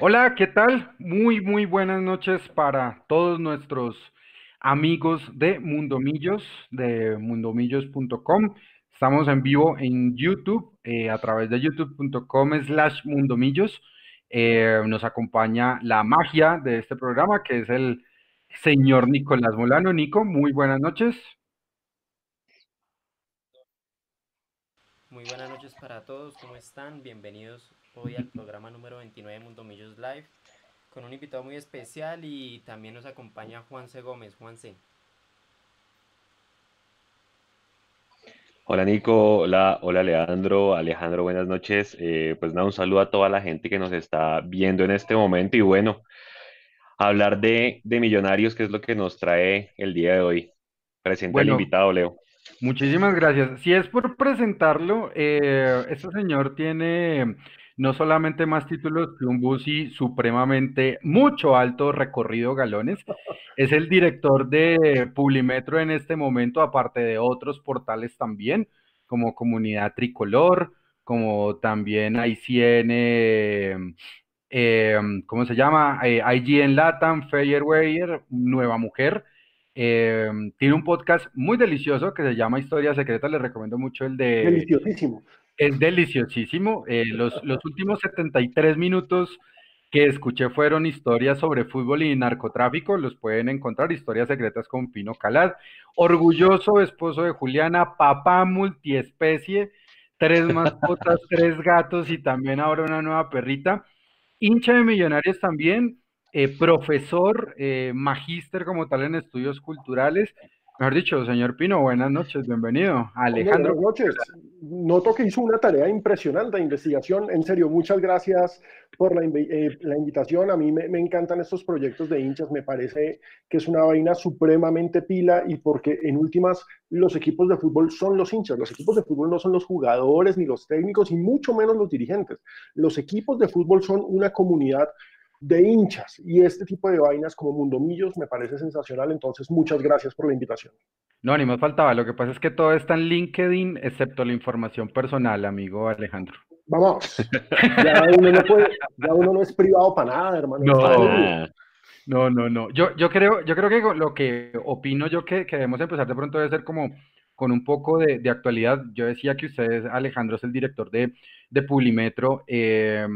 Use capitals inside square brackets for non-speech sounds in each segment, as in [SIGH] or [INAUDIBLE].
Hola, ¿qué tal? Muy, muy buenas noches para todos nuestros amigos de Mundomillos, de mundomillos.com. Estamos en vivo en YouTube, eh, a través de youtube.com slash mundomillos. Eh, nos acompaña la magia de este programa, que es el señor Nicolás Molano. Nico, muy buenas noches. Muy buenas noches para todos, ¿cómo están? Bienvenidos hoy al programa número 29 de Mundo Millos Live con un invitado muy especial y también nos acompaña Juan C. Gómez. Juan C. Hola Nico, hola, hola Leandro, Alejandro, buenas noches. Eh, pues nada, un saludo a toda la gente que nos está viendo en este momento y bueno, hablar de, de millonarios, que es lo que nos trae el día de hoy. Presenta al invitado, Leo. Muchísimas gracias. Si es por presentarlo, eh, este señor tiene no solamente más títulos que un Busi supremamente mucho alto recorrido galones, es el director de Publimetro en este momento, aparte de otros portales también, como Comunidad Tricolor, como también ICN, eh, ¿cómo se llama? Eh, IGN Latam, Fairway, Nueva Mujer. Eh, tiene un podcast muy delicioso que se llama Historia Secreta, les recomiendo mucho el de... Deliciosísimo. Es deliciosísimo. Eh, los, los últimos 73 minutos que escuché fueron historias sobre fútbol y narcotráfico. Los pueden encontrar, historias secretas con Pino Calad. Orgulloso esposo de Juliana, papá multiespecie, tres mascotas, [LAUGHS] tres gatos y también ahora una nueva perrita. Hincha de millonarios también, eh, profesor, eh, magíster como tal en estudios culturales Mejor dicho, señor Pino, buenas noches, bienvenido. Alejandro. Buenas noches. Noto que hizo una tarea impresionante de investigación. En serio, muchas gracias por la, eh, invitación. A mí me, encantan estos proyectos de hinchas. Me parece que es una vaina supremamente pila y porque en últimas los equipos de fútbol son los hinchas. Los equipos de fútbol no son los jugadores ni los técnicos y mucho menos los dirigentes. Los equipos de fútbol son una comunidad de hinchas y este tipo de vainas como Mundomillos me parece sensacional, entonces muchas gracias por la invitación. No, ni más faltaba, lo que pasa es que todo está en LinkedIn excepto la información personal, amigo Alejandro. Vamos, ya uno no, puede, ya uno no es privado para nada, hermano. No, no, no, Yo, yo, creo, yo creo que lo que opino yo que, que debemos empezar de pronto debe ser como con un poco de, de actualidad. Yo decía que ustedes, Alejandro es el director de, de Publimetro. Eh,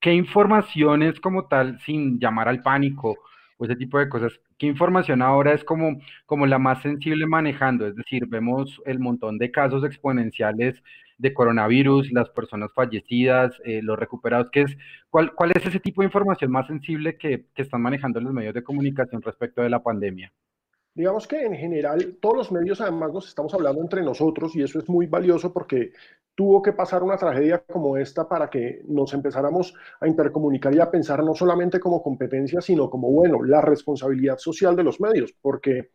¿qué informaciones como tal, sin llamar al pánico o ese tipo de cosas, qué información ahora es como, como la más sensible manejando? Es decir, vemos el montón de casos exponenciales de coronavirus, las personas fallecidas, eh, los recuperados, ¿qué es, cuál, ¿cuál es ese tipo de información más sensible que, que están manejando los medios de comunicación respecto de la pandemia? Digamos que en general todos los medios además nos estamos hablando entre nosotros y eso es muy valioso porque tuvo que pasar una tragedia como esta para que nos empezáramos a intercomunicar y a pensar no solamente como competencia, sino como, bueno, la responsabilidad social de los medios, porque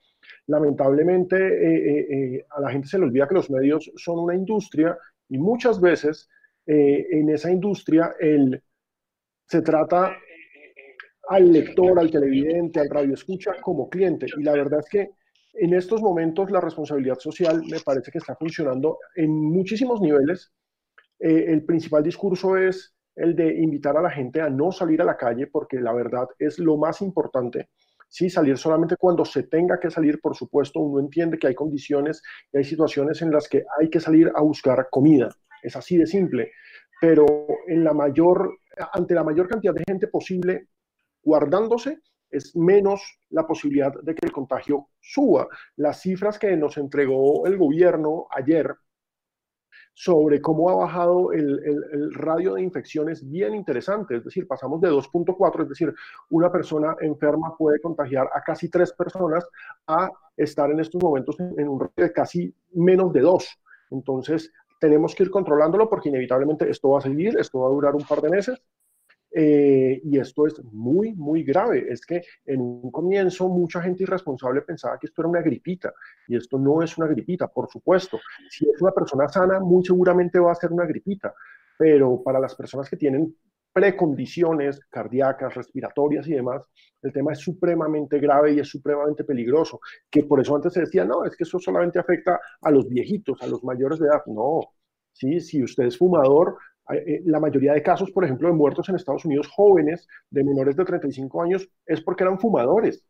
lamentablemente eh, eh, eh, a la gente se le olvida que los medios son una industria y muchas veces en esa industria el, se trata al lector, al televidente, al radio escucha como cliente. Y la verdad es que en estos momentos la responsabilidad social me parece que está funcionando en muchísimos niveles. Eh, el principal discurso es el de invitar a la gente a no salir a la calle porque la verdad es lo más importante. Sí, salir solamente cuando se tenga que salir, por supuesto, uno entiende que hay condiciones y hay situaciones en las que hay que salir a buscar comida. Es así de simple. Pero en la mayor, ante la mayor cantidad de gente posible, guardándose, es menos la posibilidad de que el contagio suba. Las cifras que nos entregó el gobierno ayer sobre cómo ha bajado el, radio de infecciones bien interesante, es decir, pasamos de 2.4, es decir, una persona enferma puede contagiar a casi tres personas a estar en estos momentos en, un radio de casi menos de dos. Entonces, tenemos que ir controlándolo porque inevitablemente esto va a seguir, esto va a durar un par de meses eh, y esto es muy, muy grave. Es que en un comienzo mucha gente irresponsable pensaba que esto era una gripita y esto no es una gripita, por supuesto. Si es una persona sana, muy seguramente va a ser una gripita, pero para las personas que tienen precondiciones cardíacas, respiratorias y demás, el tema es supremamente grave y es supremamente peligroso, que por eso antes se decía, no, es que eso solamente afecta a los viejitos, a los mayores de edad. No, ¿sí? si usted es fumador, la mayoría de casos, por ejemplo, de muertos en Estados Unidos jóvenes de menores de 35 años es porque eran fumadores,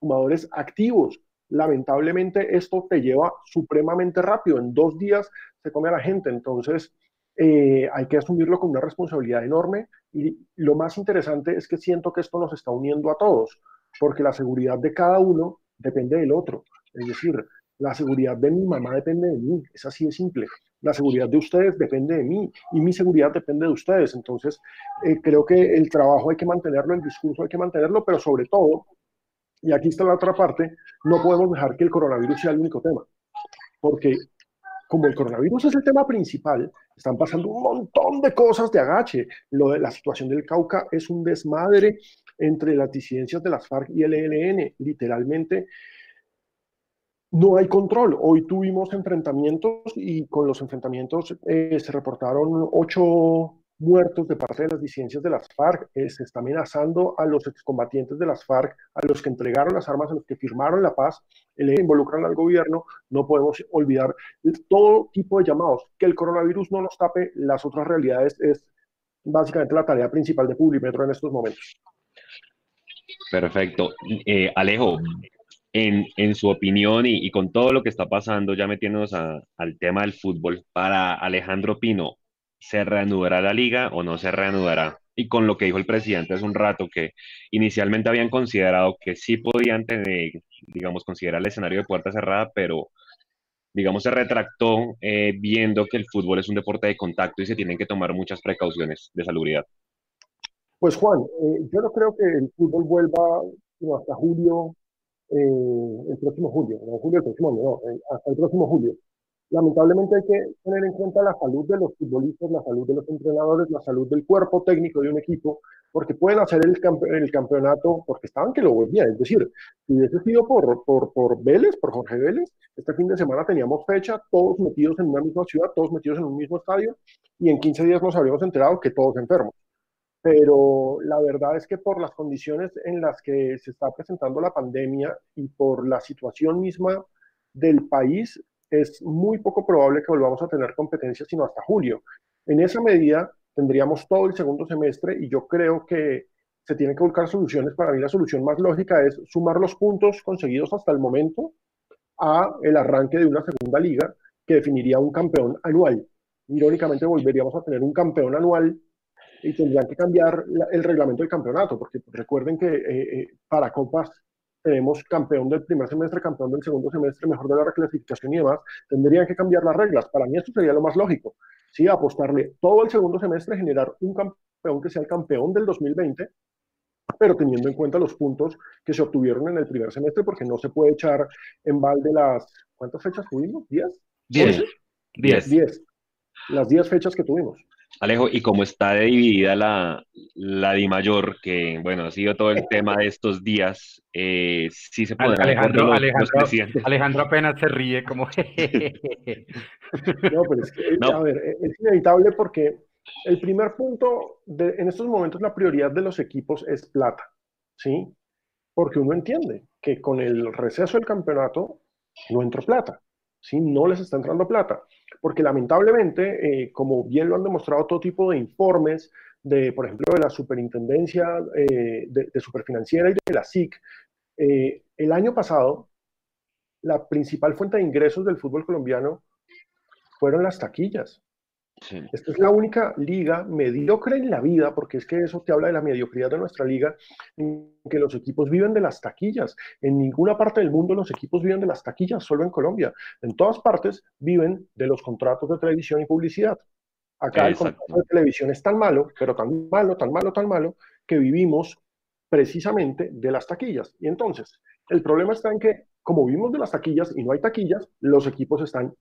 fumadores activos. Lamentablemente esto te lleva supremamente rápido. En dos días se come a la gente. Entonces eh, hay que asumirlo con una responsabilidad enorme. Y lo más interesante es que siento que esto nos está uniendo a todos, porque la seguridad de cada uno depende del otro. Es decir, la seguridad de mi mamá depende de mí. Es así de simple la seguridad de ustedes depende de mí y mi seguridad depende de ustedes. Entonces, eh, creo que el trabajo hay que mantenerlo, el discurso hay que mantenerlo, pero sobre todo, y aquí está la otra parte, no podemos dejar que el coronavirus sea el único tema, porque como el coronavirus es el tema principal, están pasando un montón de cosas de agache. Lo de la situación del Cauca es un desmadre entre las disidencias de las FARC y el ELN. Literalmente, no hay control. Hoy tuvimos enfrentamientos y con los enfrentamientos eh, se reportaron ocho muertos de parte de las disidencias de las FARC. Eh, se está amenazando a los excombatientes de las FARC, a los que entregaron las armas, a los que firmaron la paz, le involucran al gobierno. No podemos olvidar todo tipo de llamados. Que el coronavirus no nos tape las otras realidades es básicamente la tarea principal de Publimetro en estos momentos. Perfecto. Eh, Alejo, en, su opinión y, y, con todo lo que está pasando, ya metiéndonos a, al tema del fútbol, para Alejandro Pino, ¿se reanudará la liga o no se reanudará? Y con lo que dijo el presidente hace un rato, que inicialmente habían considerado que sí podían tener, digamos, considerar el escenario de puerta cerrada, pero digamos, se retractó eh, viendo que el fútbol es un deporte de contacto y se tienen que tomar muchas precauciones de salubridad. Pues Juan, eh, yo no creo que el fútbol vuelva hasta julio eh, el próximo julio, no julio el próximo año, no, eh, hasta el próximo julio. Lamentablemente hay que tener en cuenta la salud de los futbolistas, la salud de los entrenadores, la salud del cuerpo técnico de un equipo, porque pueden hacer el, el campeonato porque estaban que lo volvían. Es decir, si hubiese sido por, por, por Vélez, por Jorge Vélez, este fin de semana teníamos fecha, todos metidos en una misma ciudad, todos metidos en un mismo estadio, y en 15 días nos habríamos enterado que todos enfermos pero la verdad es que por las condiciones en las que se está presentando la pandemia y por la situación misma del país, es muy poco probable que volvamos a tener competencia sino hasta julio. En esa medida tendríamos todo el segundo semestre y yo creo que se tienen que buscar soluciones. Para mí la solución más lógica es sumar los puntos conseguidos hasta el momento a el arranque de una segunda liga que definiría un campeón anual. Irónicamente volveríamos a tener un campeón anual y tendrían que cambiar el reglamento del campeonato, porque recuerden que eh, eh, para Copas tenemos campeón del primer semestre, campeón del segundo semestre, mejor de la reclasificación y demás, tendrían que cambiar las reglas. Para mí esto sería lo más lógico, ¿sí? apostarle todo el segundo semestre, generar un campeón que sea el campeón del 2020, pero teniendo en cuenta los puntos que se obtuvieron en el primer semestre, porque no se puede echar en balde las... ¿Cuántas fechas tuvimos? ¿10? 10. 10. 10. Las 10 fechas que tuvimos. Alejo, y como está dividida la, la Di Mayor, que bueno, ha sido todo el tema de estos días, eh, sí se puede Alejandro, los, Alejandro, los Alejandro apenas se ríe como... [LAUGHS] no, pero es que, no. a ver, e, es inevitable porque el primer punto, de, en estos momentos la prioridad de los equipos es plata, ¿sí? Porque uno entiende que con el receso del campeonato no entró plata, ¿sí? No les está entrando plata porque lamentablemente, eh, como bien lo han demostrado todo tipo de informes, de, por ejemplo, de la Superintendencia eh, de, Superfinanciera y de la SIC, eh, el año pasado, la principal fuente de ingresos del fútbol colombiano fueron las taquillas. Esta es la única liga mediocre en la vida, porque es que eso te habla de la mediocridad de nuestra liga, en que los equipos viven de las taquillas. En ninguna parte del mundo los equipos viven de las taquillas, solo en Colombia. En todas partes viven de los contratos de televisión y publicidad. Acá el contrato de televisión es tan malo, pero tan malo, tan malo, tan malo, que vivimos precisamente de las taquillas. Y entonces, el problema está en que, como vivimos de las taquillas y no hay taquillas, los equipos están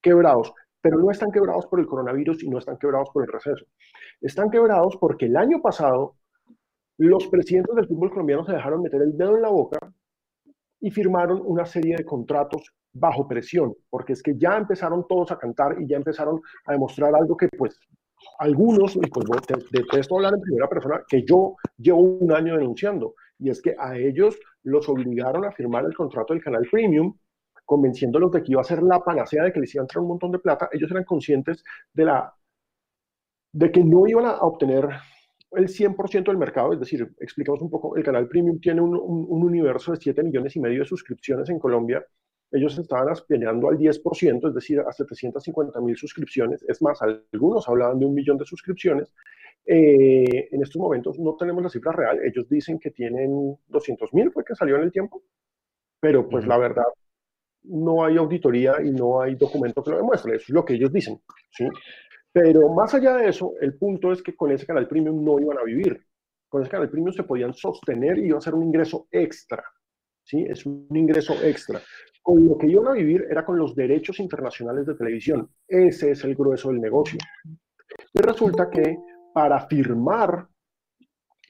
quebrados pero no están quebrados por el coronavirus y no están quebrados por el receso. Están quebrados porque el año pasado los presidentes del fútbol colombiano se dejaron meter el dedo en la boca y firmaron una serie de contratos bajo presión, porque es que ya empezaron todos a cantar y ya empezaron a demostrar algo que pues algunos, y pues detesto hablar en primera persona, que yo llevo un año denunciando, y es que a ellos los obligaron a firmar el contrato del canal Premium convenciéndolos de que iba a ser la panacea de que les iba a entrar un montón de plata, ellos eran conscientes de la de que no iban a obtener el 100% del mercado, es decir, explicamos un poco, el canal Premium tiene un, universo de 7 millones y medio de suscripciones en Colombia, ellos estaban aspirando al 10%, es decir, a 750 mil suscripciones, es más, algunos hablaban de un millón de suscripciones, eh, en estos momentos no tenemos la cifra real, ellos dicen que tienen 200 mil, fue que salió en el tiempo, pero pues la verdad, no hay auditoría y no hay documento que lo demuestre, eso es lo que ellos dicen, ¿sí? Pero más allá de eso, el punto es que con ese canal premium no iban a vivir. Con ese canal premium se podían sostener y iba a ser un ingreso extra. ¿sí? Es un ingreso extra. Con lo que iban a vivir era con los derechos internacionales de televisión. Ese es el grueso del negocio. Y resulta que para firmar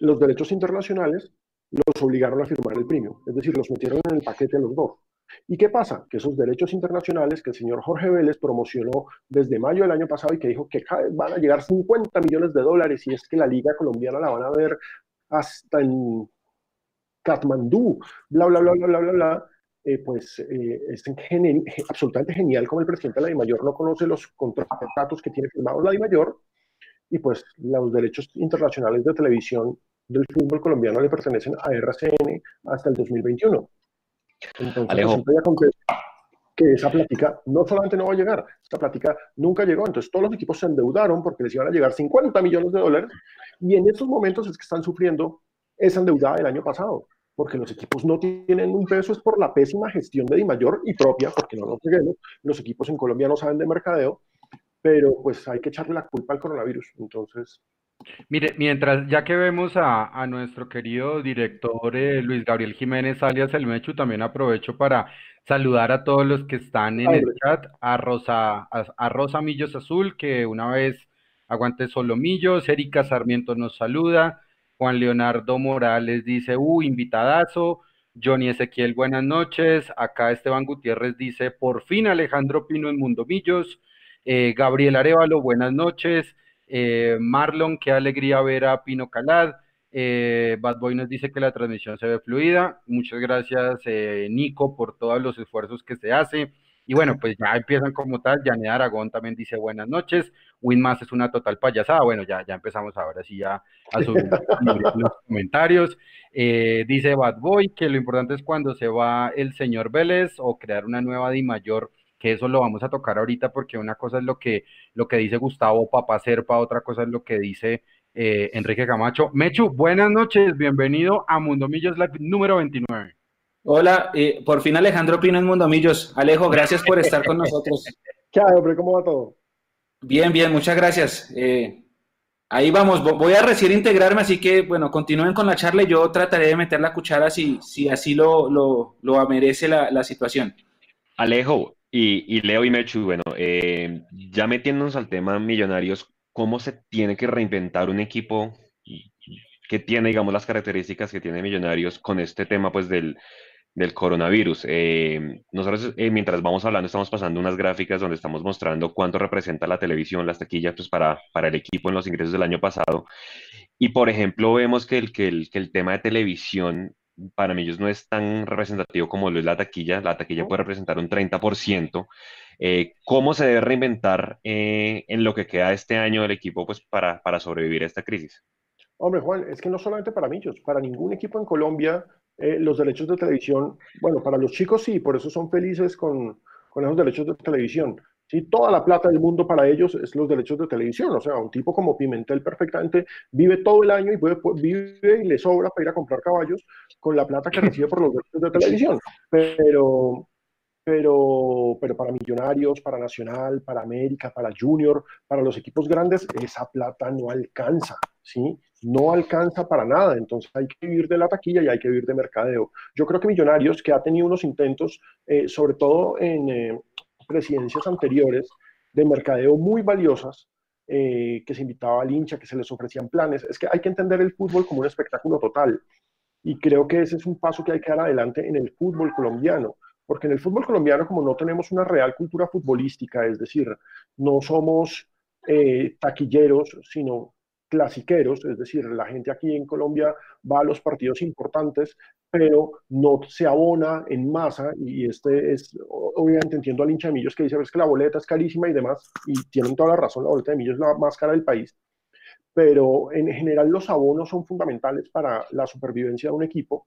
los derechos internacionales, los obligaron a firmar el premium. Es decir, los metieron en el paquete los dos. ¿Y qué pasa? Que esos derechos internacionales que el señor Jorge Vélez promocionó desde mayo del año pasado y que dijo que van a llegar 50 millones de dólares y es que la liga colombiana la van a ver hasta en Katmandú, bla, bla, bla, bla, bla, bla, bla, eh, pues eh, es absolutamente genial como el presidente de la DIMAYOR no conoce los contratos que tiene firmados la DIMAYOR y pues los derechos internacionales de televisión del fútbol colombiano le pertenecen a RCN hasta el 2021. Entonces, Alejo. que esa plática no solamente no va a llegar, esta plática nunca llegó. Entonces, todos los equipos se endeudaron porque les iban a llegar 50 millones de dólares y en estos momentos es que están sufriendo esa endeudada del año pasado porque los equipos no tienen un peso, es por la pésima gestión de Dimayor y propia, porque no nos peguemos, los equipos en Colombia no saben de mercadeo, pero pues hay que echarle la culpa al coronavirus. Entonces, Mire, mientras, ya que vemos a, nuestro querido director eh, Luis Gabriel Jiménez alias El Mechu, también aprovecho para saludar a todos los que están en el chat, a Rosa, a, Rosa Millos Azul, que una vez aguante solo Millos, Erika Sarmiento nos saluda, Juan Leonardo Morales dice, uh, invitadazo, Johnny Ezequiel, buenas noches, acá Esteban Gutiérrez dice, por fin Alejandro Pino en Mundo Millos, eh, Gabriel Arevalo, buenas noches, eh, Marlon, qué alegría ver a Pino Calad. Eh, Bad Boy nos dice que la transmisión se ve fluida. Muchas gracias, eh, Nico, por todos los esfuerzos que se hace. Y bueno, pues ya empiezan como tal. Janet Aragón también dice buenas noches. Winmas es una total payasada. Bueno, ya, ya empezamos ahora sí ya a subir [LAUGHS] los comentarios. dice Bad Boy que lo importante es cuando se va el señor Vélez o crear una nueva Di Mayor que eso lo vamos a tocar ahorita porque una cosa es lo que, lo que dice Gustavo Papa Serpa, otra cosa es lo que dice eh, Enrique Camacho. Mechu, buenas noches, bienvenido a Mundo Millos Live número 29. Hola, eh, por fin Alejandro Pino en Mundo Millos. Alejo, gracias por estar con nosotros. [LAUGHS] ¿Qué hay, hombre? ¿Cómo va todo? Bien, bien, muchas gracias. Eh, ahí vamos, voy a recién integrarme, así que bueno, continúen con la charla y yo trataré de meter la cuchara si, si así lo, lo, lo merece la, la situación. Alejo, y, Leo y Mechu, bueno, eh, ya metiéndonos al tema millonarios, ¿cómo se tiene que reinventar un equipo que tiene, digamos, las características que tiene Millonarios con este tema, pues, del, del coronavirus? Eh, nosotros, eh, mientras vamos hablando, estamos pasando unas gráficas donde estamos mostrando cuánto representa la televisión, las taquillas, pues, para, para el equipo en los ingresos del año pasado. Y, por ejemplo, vemos que el, que el, que el tema de televisión para mí no es tan representativo como lo es la taquilla. La taquilla puede representar un 30%. Eh, ¿Cómo se debe reinventar eh, en lo que queda este año del equipo pues, para, para sobrevivir a esta crisis? Hombre, Juan, es que no solamente para Millos, para ningún equipo en Colombia eh, los derechos de televisión, bueno, para los chicos sí, por eso son felices con, con esos derechos de televisión, ¿sí? Toda la plata del mundo para ellos es los derechos de televisión. O sea, un tipo como Pimentel perfectamente vive todo el año y puede, vive y le sobra para ir a comprar caballos con la plata que [LAUGHS] recibe por los derechos de televisión. Pero, pero, pero para Millonarios, para Nacional, para América, para Junior, para los equipos grandes, esa plata no alcanza, ¿sí? No alcanza para nada. Entonces hay que vivir de la taquilla y hay que vivir de mercadeo. Yo creo que Millonarios, que ha tenido unos intentos, eh, sobre todo en, eh, presidencias anteriores de mercadeo muy valiosas, eh, que se invitaba al hincha, que se les ofrecían planes. Es que hay que entender el fútbol como un espectáculo total. Y creo que ese es un paso que hay que dar adelante en el fútbol colombiano. Porque en el fútbol colombiano, como no tenemos una real cultura futbolística, es decir, no somos eh, taquilleros, sino clasiqueros, es decir, la gente aquí en Colombia va a los partidos importantes, pero no se abona en masa, y este es, obviamente entiendo al hincha de Millos que dice, es que la boleta es carísima y demás, y tienen toda la razón, la boleta de Millos es la más cara del país, pero en general los abonos son fundamentales para la supervivencia de un equipo.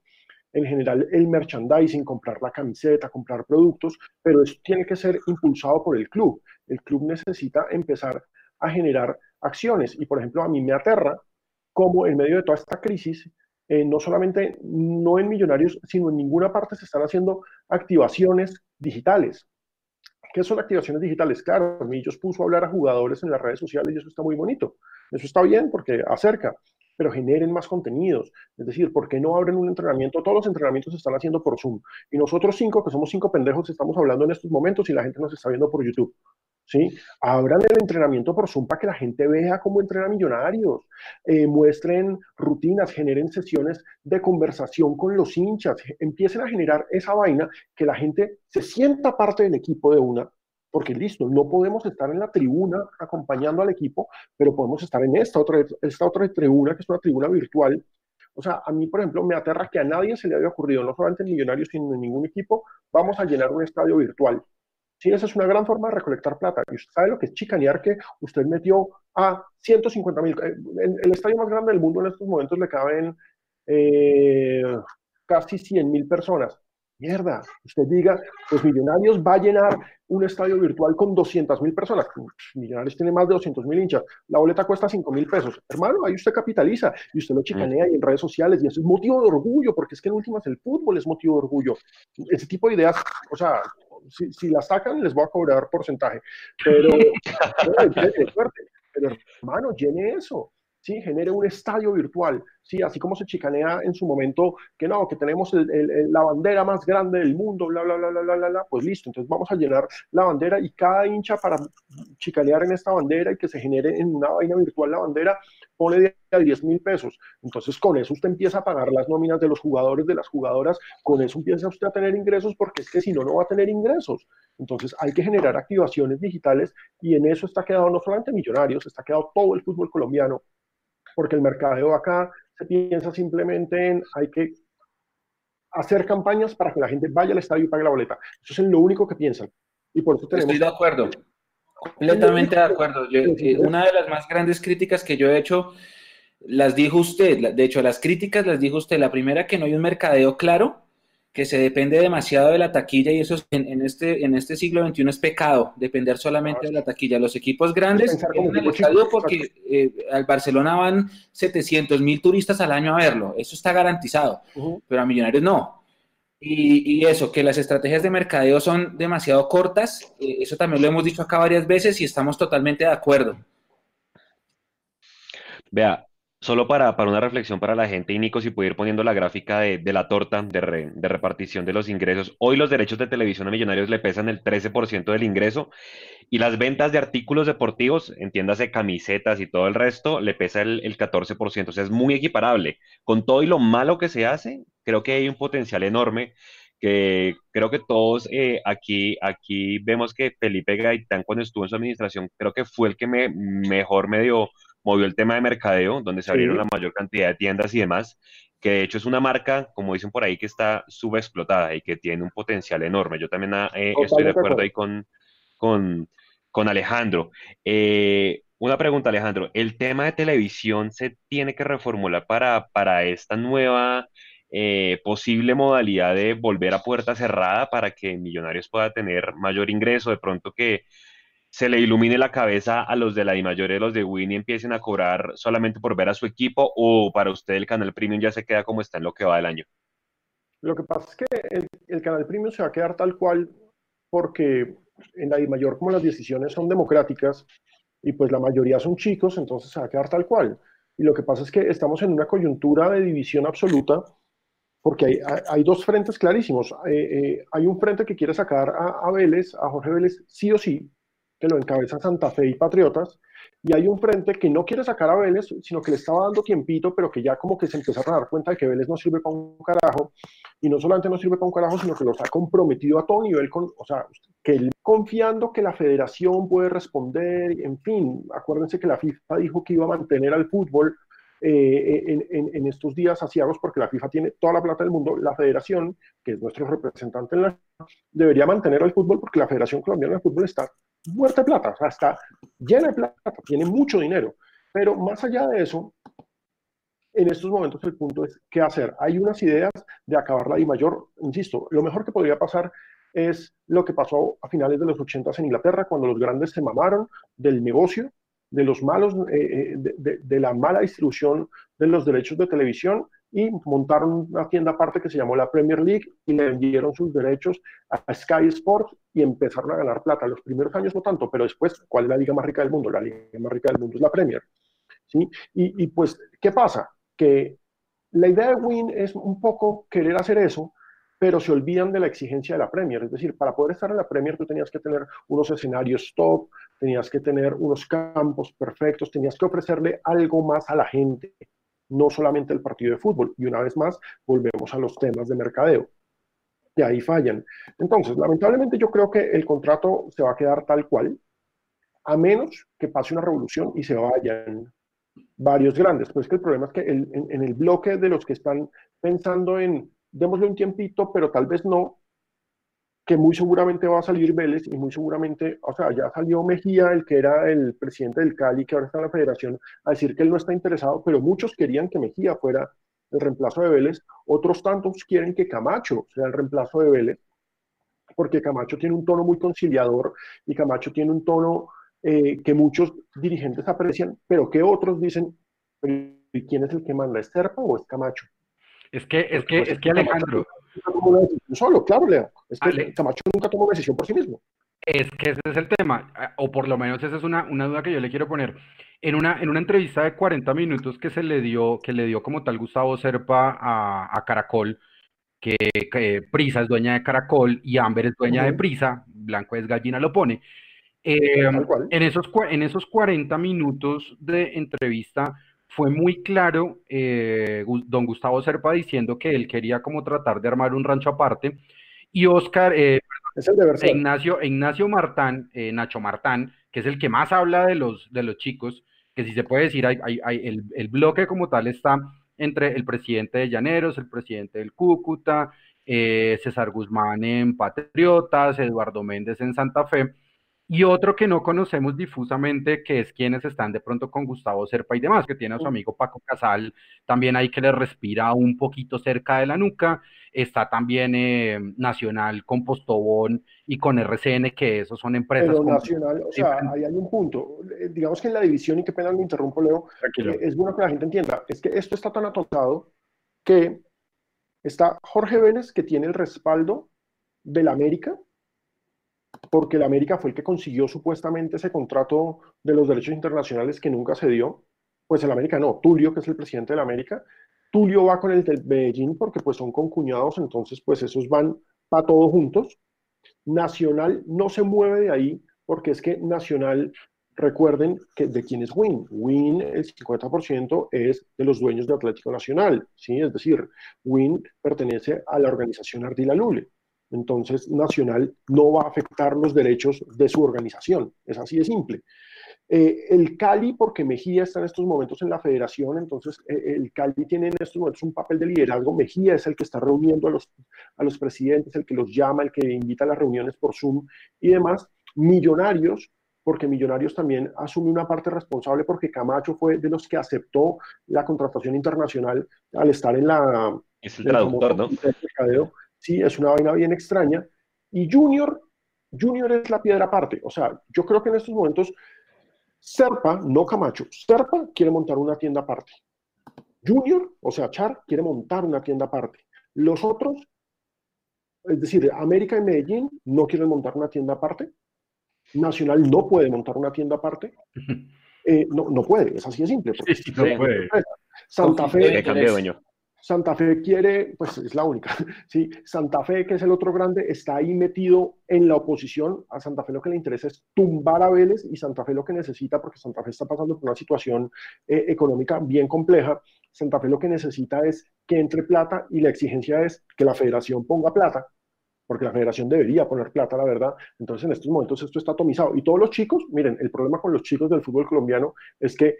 En general el merchandising, comprar la camiseta, comprar productos, pero eso tiene que ser impulsado por el club. El club necesita empezar a generar acciones y por ejemplo a mí me aterra cómo en medio de toda esta crisis eh, no solamente no en Millonarios, sino en ninguna parte se están haciendo activaciones digitales. ¿Qué son activaciones digitales? Claro, Millos puso a hablar a jugadores en las redes sociales y eso está muy bonito. Eso está bien porque acerca, pero generen más contenidos. Es decir, ¿por qué no abren un entrenamiento? Todos los entrenamientos se están haciendo por Zoom. Y nosotros cinco, que somos cinco pendejos, estamos hablando en estos momentos y la gente nos está viendo por YouTube. ¿Sí? Abran el entrenamiento por Zoom para que la gente vea cómo entrena millonarios, eh, muestren rutinas, generen sesiones de conversación con los hinchas, empiecen a generar esa vaina que la gente se sienta parte del equipo de una, porque listo, no podemos estar en la tribuna acompañando al equipo, pero podemos estar en esta otra, esta otra tribuna, que es una tribuna virtual. O sea, a mí, por ejemplo, me aterra que a nadie se le haya ocurrido, no solamente en Millonarios, sino en ningún equipo, vamos a llenar un estadio virtual. Sí, esa es una gran forma de recolectar plata. Y usted sabe lo que es chicanear que usted metió a 150 mil. Eh, el, estadio más grande del mundo en estos momentos le caben eh, casi 100 mil personas. Mierda, usted diga, pues Millonarios va a llenar un estadio virtual con 200 mil personas. Millonarios tiene más de 200 mil hinchas. La boleta cuesta 5 mil pesos. Hermano, ahí usted capitaliza y usted lo chicanea y en redes sociales y eso es motivo de orgullo, porque es que en últimas el fútbol es motivo de orgullo. Ese tipo de ideas, o sea, si, si, la sacan, les voy a cobrar porcentaje. Pero, [LAUGHS] pero hermano, llene eso. ¿sí? genere un estadio virtual, ¿sí? así como se chicanea en su momento que no, que tenemos la bandera más grande del mundo, bla, bla, bla, bla, bla, bla, pues listo, entonces vamos a llenar la bandera y cada hincha para chicanear en esta bandera y que se genere en una vaina virtual la bandera, pone a 10 mil pesos. Entonces con eso usted empieza a pagar las nóminas de los jugadores, de las jugadoras, con eso empieza usted a tener ingresos porque es que si no, no va a tener ingresos. Entonces hay que generar activaciones digitales y en eso está quedado no solamente Millonarios, está quedado todo el fútbol colombiano porque el mercadeo acá se piensa simplemente en hay que hacer campañas para que la gente vaya al estadio y pague la boleta. Eso es lo único que piensan. Y por eso tenemos... Estoy de acuerdo. Completamente de acuerdo. Eh, una de las más grandes críticas que yo he hecho, las dijo usted. De hecho, las críticas las dijo usted. La primera, que no hay un mercadeo claro que se depende demasiado de la taquilla y eso en, este, en este siglo XXI es pecado, depender solamente de la taquilla. Los equipos grandes en el estadio porque eh, al Barcelona van 700 mil turistas al año a verlo, eso está garantizado, pero a Millonarios no. Y, eso, que las estrategias de mercadeo son demasiado cortas, eh, eso también lo hemos dicho acá varias veces y estamos totalmente de acuerdo. Vea, Solo para, para, una reflexión para la gente, y Nico, si puede ir poniendo la gráfica de, de la torta de, de, repartición de los ingresos. Hoy los derechos de televisión a Millonarios le pesan el 13% del ingreso y las ventas de artículos deportivos, entiéndase camisetas y todo el resto, le pesa el, el 14%. O sea, es muy equiparable. Con todo y lo malo que se hace, creo que hay un potencial enorme que creo que todos eh, aquí, aquí vemos que Felipe Gaitán cuando estuvo en su administración, creo que fue el que me, mejor me dio movió el tema de mercadeo, donde se abrieron la mayor cantidad de tiendas y demás, que de hecho es una marca, como dicen por ahí, que está subexplotada y que tiene un potencial enorme. Yo también ah, eh, estoy de acuerdo ahí con, con, con Alejandro. Eh, una pregunta, Alejandro. ¿El tema de televisión se tiene que reformular para, para esta nueva eh, posible modalidad de volver a puerta cerrada para que Millonarios pueda tener mayor ingreso? De pronto que se le ilumine la cabeza a los de la I mayor y los de Winnie empiecen a cobrar solamente por ver a su equipo o para usted el canal premium ya se queda como está en lo que va del año? Lo que pasa es que el, canal premium se va a quedar tal cual porque en la I mayor como las decisiones son democráticas y pues la mayoría son chicos, entonces se va a quedar tal cual. Y lo que pasa es que estamos en una coyuntura de división absoluta porque hay, hay dos frentes clarísimos. Eh, eh, hay un frente que quiere sacar a, a Vélez, a Jorge Vélez, sí o sí, que lo encabeza Santa Fe y Patriotas, y hay un frente que no quiere sacar a Vélez, sino que le estaba dando tiempito, pero que ya como que se empezaron a dar cuenta de que Vélez no sirve para un carajo, y no solamente no sirve para un carajo, sino que los ha comprometido a todo nivel, con, o sea, que él, confiando que la federación puede responder, en fin, acuérdense que la FIFA dijo que iba a mantener al fútbol eh, en, en, estos días asiagos, porque la FIFA tiene toda la plata del mundo, la federación, que es nuestro representante en la debería mantener al fútbol porque la Federación Colombiana de Fútbol está muerta de plata, o sea, está llena de plata, tiene mucho dinero. Pero más allá de eso, en estos momentos el punto es qué hacer. Hay unas ideas de acabar la mayor, insisto, lo mejor que podría pasar es lo que pasó a finales de los 80 en Inglaterra, cuando los grandes se mamaron del negocio, de los malos, eh, eh, de, la mala distribución de los derechos de televisión y montaron una tienda aparte que se llamó la Premier League y le vendieron sus derechos a Sky Sports y empezaron a ganar plata. Los primeros años no tanto, pero después, ¿cuál es la liga más rica del mundo? La liga más rica del mundo es la Premier. ¿sí? Y, pues, ¿qué pasa? Que la idea de Win es un poco querer hacer eso, pero se olvidan de la exigencia de la Premier. Es decir, para poder estar en la Premier tú tenías que tener unos escenarios top, tenías que tener unos campos perfectos, tenías que ofrecerle algo más a la gente no solamente el partido de fútbol. Y una vez más, volvemos a los temas de mercadeo. Y ahí fallan. Entonces, lamentablemente yo creo que el contrato se va a quedar tal cual, a menos que pase una revolución y se vayan varios grandes. Pues que el problema es que en el bloque de los que están pensando en démosle un tiempito, pero tal vez no, que muy seguramente va a salir Vélez y muy seguramente, o sea, ya salió Mejía, el que era el presidente del Cali, que ahora está en la federación, a decir que él no está interesado, pero muchos querían que Mejía fuera el reemplazo de Vélez, otros tantos quieren que Camacho sea el reemplazo de Vélez, porque Camacho tiene un tono muy conciliador y Camacho tiene un tono eh, que muchos dirigentes aprecian, pero que otros dicen, ¿y quién es el que manda? ¿Es Serpa o es Camacho? Es que, es que, es que Alejandro, solo, claro, Leo. Es que Camacho nunca tomó una decisión por sí mismo. Es que ese es el tema, o por lo menos esa es una, una, duda que yo le quiero poner. En una, en una entrevista de 40 minutos que se le dio, que le dio como tal Gustavo Serpa a, Caracol, que, Prisa es dueña de Caracol y Amber es dueña de Prisa, Blanco es gallina lo pone. Eh, en, esos, en esos 40 minutos de entrevista, fue muy claro eh, don Gustavo Serpa diciendo que él quería como tratar de armar un rancho aparte. Y Oscar, eh, e Ignacio, Ignacio Martán, eh, Nacho Martán, que es el que más habla de los, de los chicos, que si se puede decir, hay, el, el, bloque como tal está entre el presidente de Llaneros, el presidente del Cúcuta, César Guzmán en Patriotas, Eduardo Méndez en Santa Fe, y otro que no conocemos difusamente, que es quienes están de pronto con Gustavo Serpa y demás, que tiene a su amigo Paco Casal, también hay que le respira un poquito cerca de la nuca. Está también eh, Nacional con Postobón y con RCN, que esos son empresas. Pero Nacional, o sea, ahí hay un punto. Eh, digamos que en la división, y qué pena me interrumpo, Leo, eh, es bueno que la gente entienda, es que esto está tan atontado que está Jorge Vélez, que tiene el respaldo de la América, porque el América fue el que consiguió supuestamente ese contrato de los derechos internacionales que nunca se dio. Pues el América no, Tulio, que es el presidente del América. Tulio va con el del Medellín porque pues son concuñados, entonces pues esos van para todos juntos. Nacional no se mueve de ahí porque es que Nacional, recuerden que de quién es Win. Win, el 50% es de los dueños de Atlético Nacional, ¿sí? Es decir, Win pertenece a la organización Ardila Lule. Entonces, Nacional no va a afectar los derechos de su organización. Es así de simple. Eh, el Cali, porque Mejía está en estos momentos en la federación, entonces eh, el Cali tiene en estos momentos un papel de liderazgo. Mejía es el que está reuniendo a los, a los presidentes, el que los llama, el que invita a las reuniones por Zoom y demás. Millonarios, porque Millonarios también asume una parte responsable porque Camacho fue de los que aceptó la contratación internacional al estar en la... Es el traductor, ¿no? ¿Sí? Es una vaina bien extraña. Y Junior, Junior es la piedra aparte. O sea, yo creo que en estos momentos Serpa, no Camacho, Serpa quiere montar una tienda aparte. Junior, o sea, Char, quiere montar una tienda aparte. Los otros, es decir, América y Medellín no quieren montar una tienda aparte. Nacional no puede montar una tienda aparte. [LAUGHS] Eh, no, no puede, es así de simple. no puede. Santa Fe. Santa Fe quiere, pues es la única, [LAUGHS] ¿sí? Santa Fe, que es el otro grande, está ahí metido en la oposición. A Santa Fe lo que le interesa es tumbar a Vélez y Santa Fe lo que necesita, porque Santa Fe está pasando por una situación eh, económica bien compleja, Santa Fe lo que necesita es que entre plata y la exigencia es que la federación ponga plata, porque la federación debería poner plata, la verdad. Entonces, en estos momentos esto está atomizado. Y todos los chicos, miren, el problema con los chicos del fútbol colombiano es que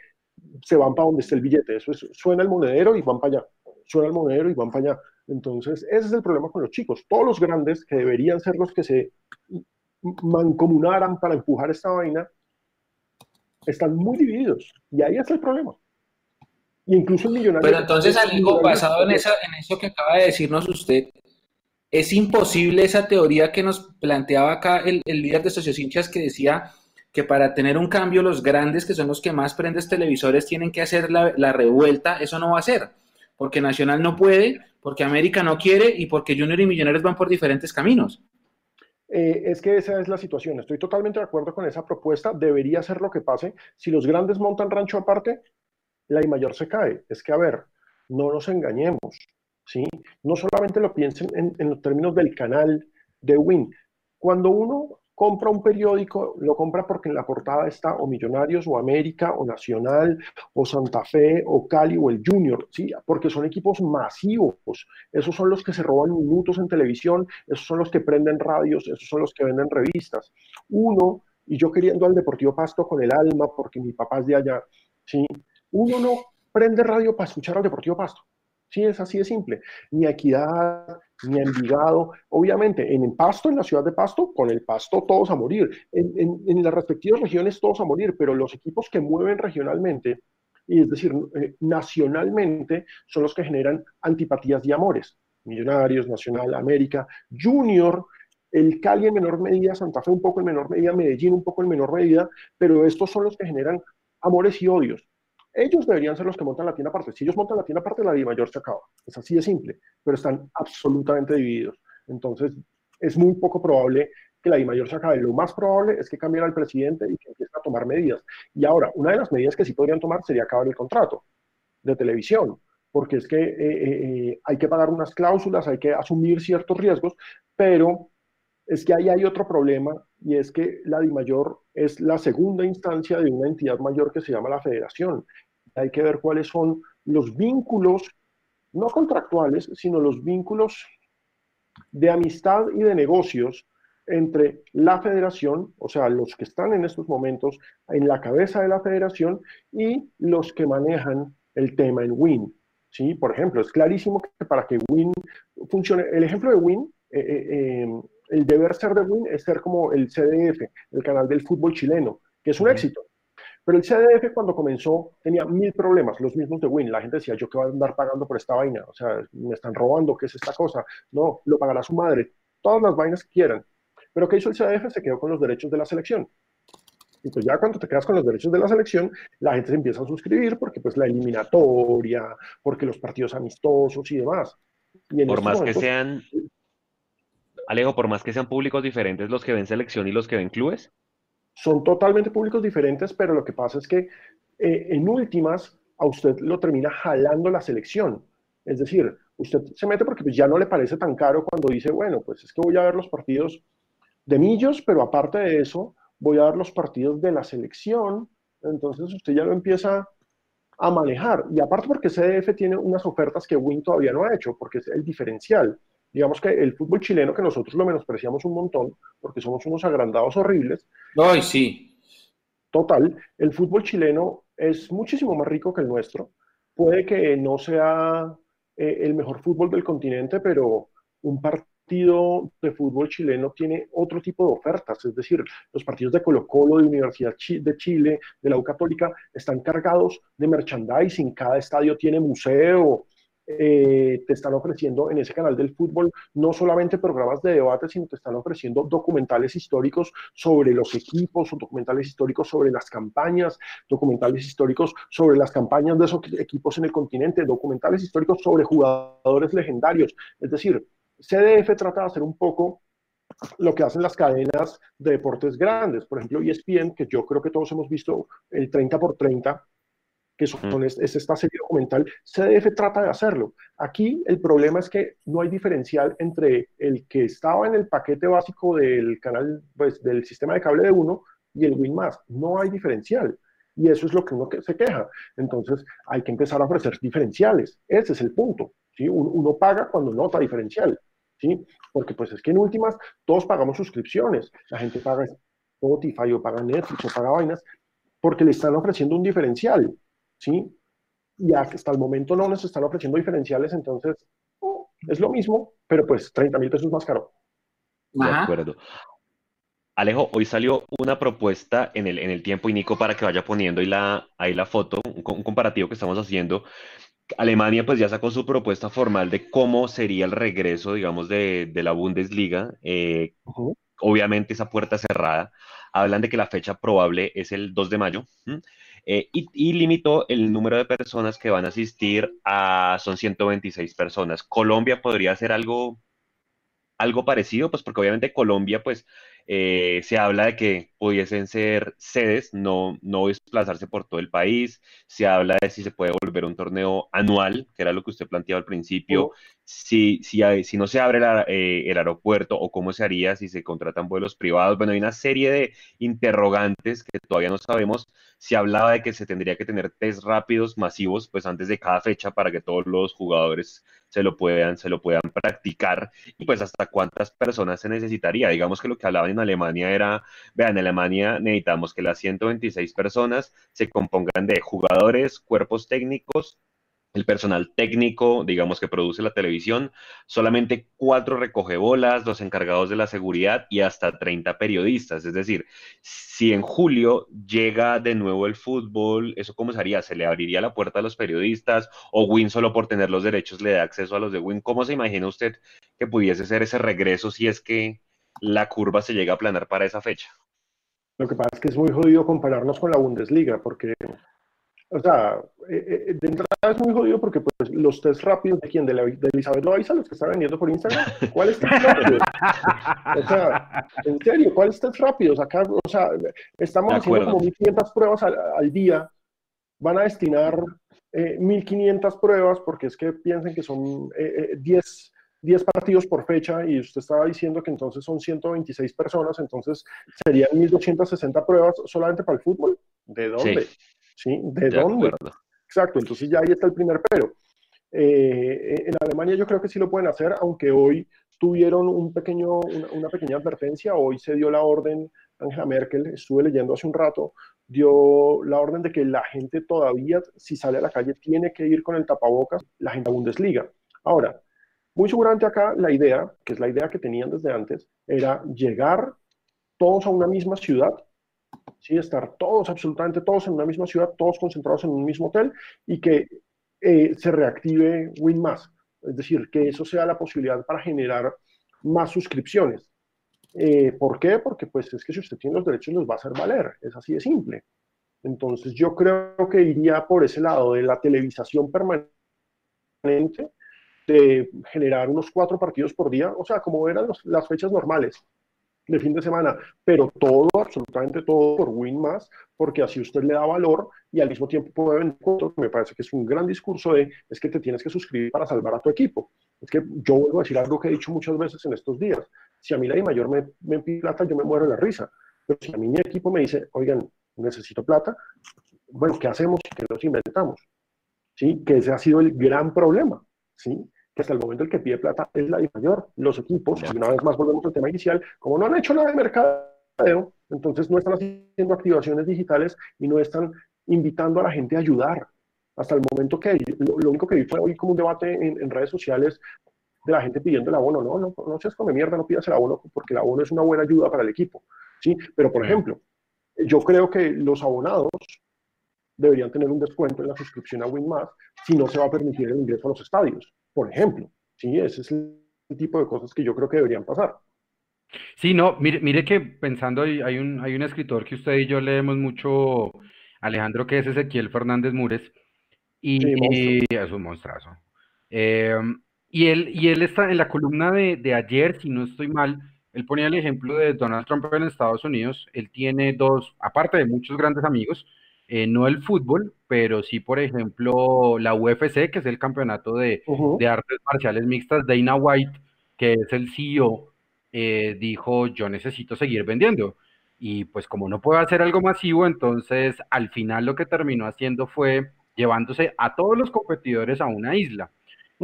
se van para donde esté el billete. Eso es, suena el monedero y van para allá suena el monedero y van para allá. Entonces, ese es el problema con los chicos. Todos los grandes, que deberían ser los que se mancomunaran para empujar esta vaina, Están muy divididos y ahí está el problema. Y incluso el millonario. Pero entonces, Alejo, basado en, esa, en eso que acaba de decirnos usted, es imposible esa teoría que nos planteaba acá el, el líder de Socios Hinchas que decía que para tener un cambio los grandes, que son los que más prendes televisores, tienen que hacer la, la revuelta. Eso no va a ser, porque Nacional no puede, porque América no quiere y porque Junior y Millonarios van por diferentes caminos. Eh, es que esa es la situación. Estoy totalmente de acuerdo con esa propuesta. Debería ser lo que pase. Si los grandes montan rancho aparte, la I mayor se cae. Es que, a ver, no nos engañemos. ¿sí? No solamente lo piensen en, en los términos del canal de Win. Cuando uno compra un periódico, lo compra porque en la portada está o Millonarios o América o Nacional o Santa Fe o Cali o el Junior, ¿sí? porque son equipos masivos. Esos son los que se roban minutos en televisión, esos son los que prenden radios, esos son los que venden revistas. Uno, y yo queriendo al Deportivo Pasto con el alma porque mi papá es de allá, ¿sí? uno no prende radio para escuchar al Deportivo Pasto. Sí, es así de simple. Ni Equidad, ni Envigado. Obviamente, en el Pasto, en la ciudad de Pasto, con el Pasto todos a morir. En, en, las respectivas regiones todos a morir, pero los equipos que mueven regionalmente, y es decir, eh, nacionalmente, son los que generan antipatías y amores. Millonarios, Nacional, América, Junior, el Cali en menor medida, Santa Fe un poco en menor medida, Medellín un poco en menor medida, pero estos son los que generan amores y odios. Ellos deberían ser los que montan la tienda aparte. Si ellos montan la tienda aparte, la Di Mayor se acaba. Es así de simple, pero están absolutamente divididos. Entonces, es muy poco probable que la Di Mayor se acabe. Lo más probable es que cambie al presidente y que empiece a tomar medidas. Y ahora, una de las medidas que sí podrían tomar sería acabar el contrato de televisión, porque es que eh, eh, eh, hay que pagar unas cláusulas, hay que asumir ciertos riesgos, pero es que ahí hay otro problema y es que la DIMAYOR es la segunda instancia de una entidad mayor que se llama la federación. Hay que ver cuáles son los vínculos, no contractuales, sino los vínculos de amistad y de negocios entre la federación, o sea, los que están en estos momentos en la cabeza de la federación y los que manejan el tema en WIN. ¿sí? Por ejemplo, es clarísimo que para que WIN funcione, el ejemplo de WIN, eh, eh, eh el deber ser de Win es ser como el CDF, el canal del fútbol chileno, que es un éxito. Pero el CDF cuando comenzó tenía mil problemas, los mismos de Win. La gente decía, yo qué voy a andar pagando por esta vaina, o sea, me están robando, ¿qué es esta cosa? No, lo pagará su madre, todas las vainas que quieran. Pero ¿qué hizo el CDF? Se quedó con los derechos de la selección. Y pues ya cuando te quedas con los derechos de la selección, la gente se empieza a suscribir porque pues la eliminatoria, porque los partidos amistosos y demás. Y por más que sean Alejo, por más que sean públicos diferentes los que ven selección y los que ven clubes. Son totalmente públicos diferentes, pero lo que pasa es que eh, en últimas a usted lo termina jalando la selección. Es decir, usted se mete porque pues, ya no le parece tan caro cuando dice, bueno, pues es que voy a ver los partidos de Millos, pero aparte de eso, voy a ver los partidos de la selección. Entonces usted ya lo empieza a manejar. Y aparte porque CDF tiene unas ofertas que Win todavía no ha hecho, porque es el diferencial digamos que el fútbol chileno, que nosotros lo menospreciamos un montón, porque somos unos agrandados horribles. Ay, sí. Total, el fútbol chileno es muchísimo más rico que el nuestro. Puede que no sea eh, el mejor fútbol del continente, pero un partido de fútbol chileno tiene otro tipo de ofertas, es decir, los partidos de Colo Colo, de Universidad de Chile, de la U Católica, están cargados de merchandising, cada estadio tiene museo, eh, te están ofreciendo en ese canal del fútbol no solamente programas de debate, sino te están ofreciendo documentales históricos sobre los equipos, documentales históricos sobre las campañas, documentales históricos sobre las campañas de esos equipos en el continente, documentales históricos sobre jugadores legendarios. Es decir, CDF trata de hacer un poco lo que hacen las cadenas de deportes grandes. Por ejemplo, ESPN, que yo creo que todos hemos visto el 30 por 30, que son, es, esta serie documental, CDF trata de hacerlo. Aquí el problema es que no hay diferencial entre el que estaba en el paquete básico del canal, pues, del sistema de cable de uno y el Win Más. No hay diferencial. Y eso es lo que uno se queja. Entonces hay que empezar a ofrecer diferenciales. Ese es el punto. ¿sí? Uno, paga cuando nota diferencial. ¿sí? Porque pues es que en últimas todos pagamos suscripciones. La gente paga Spotify o paga Netflix o paga vainas porque le están ofreciendo un diferencial. ¿Sí? Y hasta el momento no nos están ofreciendo diferenciales, entonces oh, es lo mismo, pero pues 30 mil pesos más caro. De acuerdo. Alejo, hoy salió una propuesta en el, en el tiempo y Nico para que vaya poniendo ahí la, ahí la foto, un, un comparativo que estamos haciendo. Alemania pues ya sacó su propuesta formal de cómo sería el regreso, digamos, de, de la Bundesliga. Eh, obviamente esa puerta cerrada. Hablan de que la fecha probable es el 2 de mayo. Eh, y, limitó el número de personas que van a asistir a, son 126 personas. Colombia podría hacer algo, algo parecido, pues porque obviamente Colombia, pues eh, se habla de que pudiesen ser sedes, no, no desplazarse por todo el país. Se habla de si se puede volver un torneo anual, que era lo que usted planteaba al principio. Si, si, si no se abre eh, el aeropuerto o cómo se haría si se contratan vuelos privados. Bueno, hay una serie de interrogantes que todavía no sabemos. Se hablaba de que se tendría que tener test rápidos masivos, pues antes de cada fecha para que todos los jugadores se lo puedan, se lo puedan practicar y pues hasta cuántas personas se necesitaría. Digamos que lo que hablaban en Alemania era, vean, en Alemania necesitamos que las 126 personas se compongan de jugadores, cuerpos técnicos, el personal técnico, digamos, que produce la televisión, solamente cuatro recogebolas, los encargados de la seguridad y hasta 30 periodistas. Es decir, si en julio llega de nuevo el fútbol, ¿eso cómo sería? ¿Se le abriría la puerta a los periodistas o Win solo por tener los derechos le da acceso a los de Win? ¿Cómo se imagina usted que pudiese ser ese regreso si es que la curva se llega a planar para esa fecha? Lo que pasa es que es muy jodido compararnos con la Bundesliga, porque o sea, eh, eh, de entrada es muy jodido porque pues, los test rápidos de quién, de, la, de Elizabeth Loaiza, los que está vendiendo por Instagram, ¿cuáles test rápidos? O sea, en serio, ¿cuáles test rápidos? Acá, o sea, estamos haciendo como 1500 pruebas al, al, día, van a destinar eh, 1500 pruebas porque es que piensen que son 10 10 partidos por fecha y usted estaba diciendo que entonces son 126 personas, entonces serían 1260 pruebas solamente para el fútbol. ¿De dónde? ¿Sí? ¿De, dónde? Exacto, entonces ya ahí está el primer pero. Eh, en Alemania yo creo que sí lo pueden hacer, aunque hoy tuvieron un pequeño, una, una, pequeña advertencia, hoy se dio la orden, Angela Merkel, estuve leyendo hace un rato, dio la orden de que la gente todavía, si sale a la calle, tiene que ir con el tapabocas, la gente de Bundesliga. Ahora, muy seguramente acá la idea, que es la idea que tenían desde antes, era llegar todos a una misma ciudad, ¿sí? estar todos, absolutamente todos en una misma ciudad, todos concentrados en un mismo hotel y que eh, se reactive WinMass. Es decir, que eso sea la posibilidad para generar más suscripciones. Eh, ¿Por qué? Porque pues es que si usted tiene los derechos los va a hacer valer, es así de simple. Entonces yo creo que iría por ese lado de la televisación permanente de generar unos cuatro partidos por día, o sea, como eran las fechas normales de fin de semana, pero todo, absolutamente todo por Win más, porque así usted le da valor y al mismo tiempo puede vender me parece que es un gran discurso de, es que te tienes que suscribir para salvar a tu equipo. Es que yo vuelvo a decir algo que he dicho muchas veces en estos días, si a mí la mayor me, me pide plata, yo me muero de la risa, pero si a mí mi equipo me dice, oigan, necesito plata, bueno, ¿qué hacemos? ¿Qué nos inventamos? ¿Sí? Que ese ha sido el gran problema, ¿sí? Que hasta el momento el que pide plata es la mayor. Los equipos, y una vez más volvemos al tema inicial, como no han hecho nada de mercadeo, entonces no están haciendo activaciones digitales y no están invitando a la gente a ayudar. Hasta el momento que lo, único que vi fue hoy como un debate en, en, redes sociales de la gente pidiendo el abono. No, no, no seas come mierda, no pidas el abono porque el abono es una buena ayuda para el equipo. ¿sí? Pero, por ejemplo, yo creo que los abonados deberían tener un descuento en la suscripción a WinMass si no se va a permitir el ingreso a los estadios por ejemplo. Sí, ese es el tipo de cosas que yo creo que deberían pasar. Sí, no, mire, mire que pensando, hay un, hay un escritor que usted y yo leemos mucho, Alejandro, que es Ezequiel Fernández Mures, y, sí, es un monstruazo. Eh, y, él, y él está en la columna de, de ayer, si no estoy mal, él ponía el ejemplo de Donald Trump en Estados Unidos, él tiene dos, aparte de muchos grandes amigos, eh, no el fútbol, pero sí, por ejemplo, la UFC, que es el campeonato de, de artes marciales mixtas, Dana White, que es el CEO, eh, dijo, yo necesito seguir vendiendo. Y pues como no puedo hacer algo masivo, entonces al final lo que terminó haciendo fue llevándose a todos los competidores a una isla.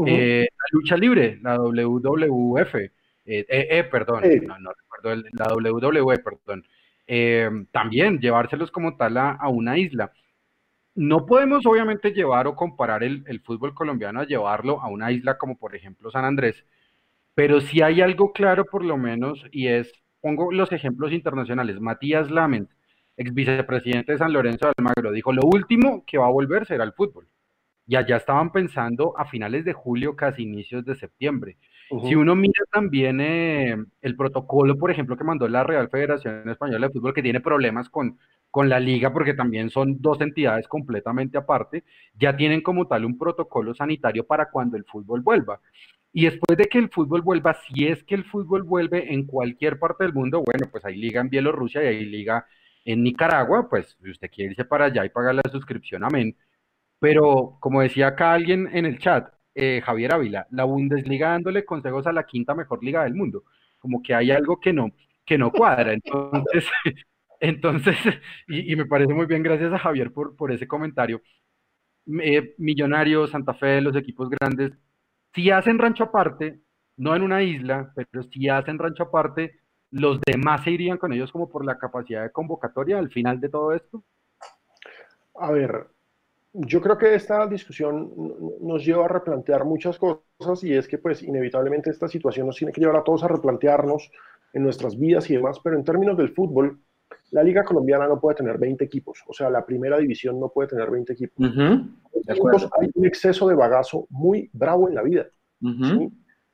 Eh, la lucha libre, la WWF, eh, perdón, no, no recuerdo, la WWE, perdón, eh, también llevárselos como tal a, una isla. No podemos obviamente llevar o comparar el, el, fútbol colombiano a llevarlo a una isla como por ejemplo San Andrés, pero sí hay algo claro por lo menos y es pongo los ejemplos internacionales. Matías Lament, ex vicepresidente de San Lorenzo de Almagro, dijo, lo último que va a volver será el fútbol. Y allá estaban pensando a finales de julio, casi inicios de septiembre. Si uno mira también eh, el protocolo, por ejemplo, que mandó la Real Federación Española de Fútbol, que tiene problemas con, con la liga, porque también son dos entidades completamente aparte, ya tienen como tal un protocolo sanitario para cuando el fútbol vuelva. Y después de que el fútbol vuelva, si es que el fútbol vuelve en cualquier parte del mundo, bueno, pues hay liga en Bielorrusia y hay liga en Nicaragua, pues si usted quiere irse para allá y pagar la suscripción, amén. Pero como decía acá alguien en el chat, eh, Javier Ávila, la Bundesliga dándole consejos a la quinta mejor liga del mundo, como que hay algo que no, que no cuadra. Entonces, [LAUGHS] entonces y, me parece muy bien, gracias a Javier por, por ese comentario. Eh, Millonarios, Santa Fe, los equipos grandes si hacen rancho aparte, no en una isla, pero si hacen rancho aparte, los demás se irían con ellos como por la capacidad de convocatoria al final de todo esto. A ver, yo creo que esta discusión nos lleva a replantear muchas cosas y es que pues inevitablemente esta situación nos tiene que llevar a todos a replantearnos en nuestras vidas y demás, pero en términos del fútbol, la liga colombiana no puede tener 20 equipos, o sea, la primera división no puede tener 20 equipos. hay un exceso de bagazo muy bravo en la vida.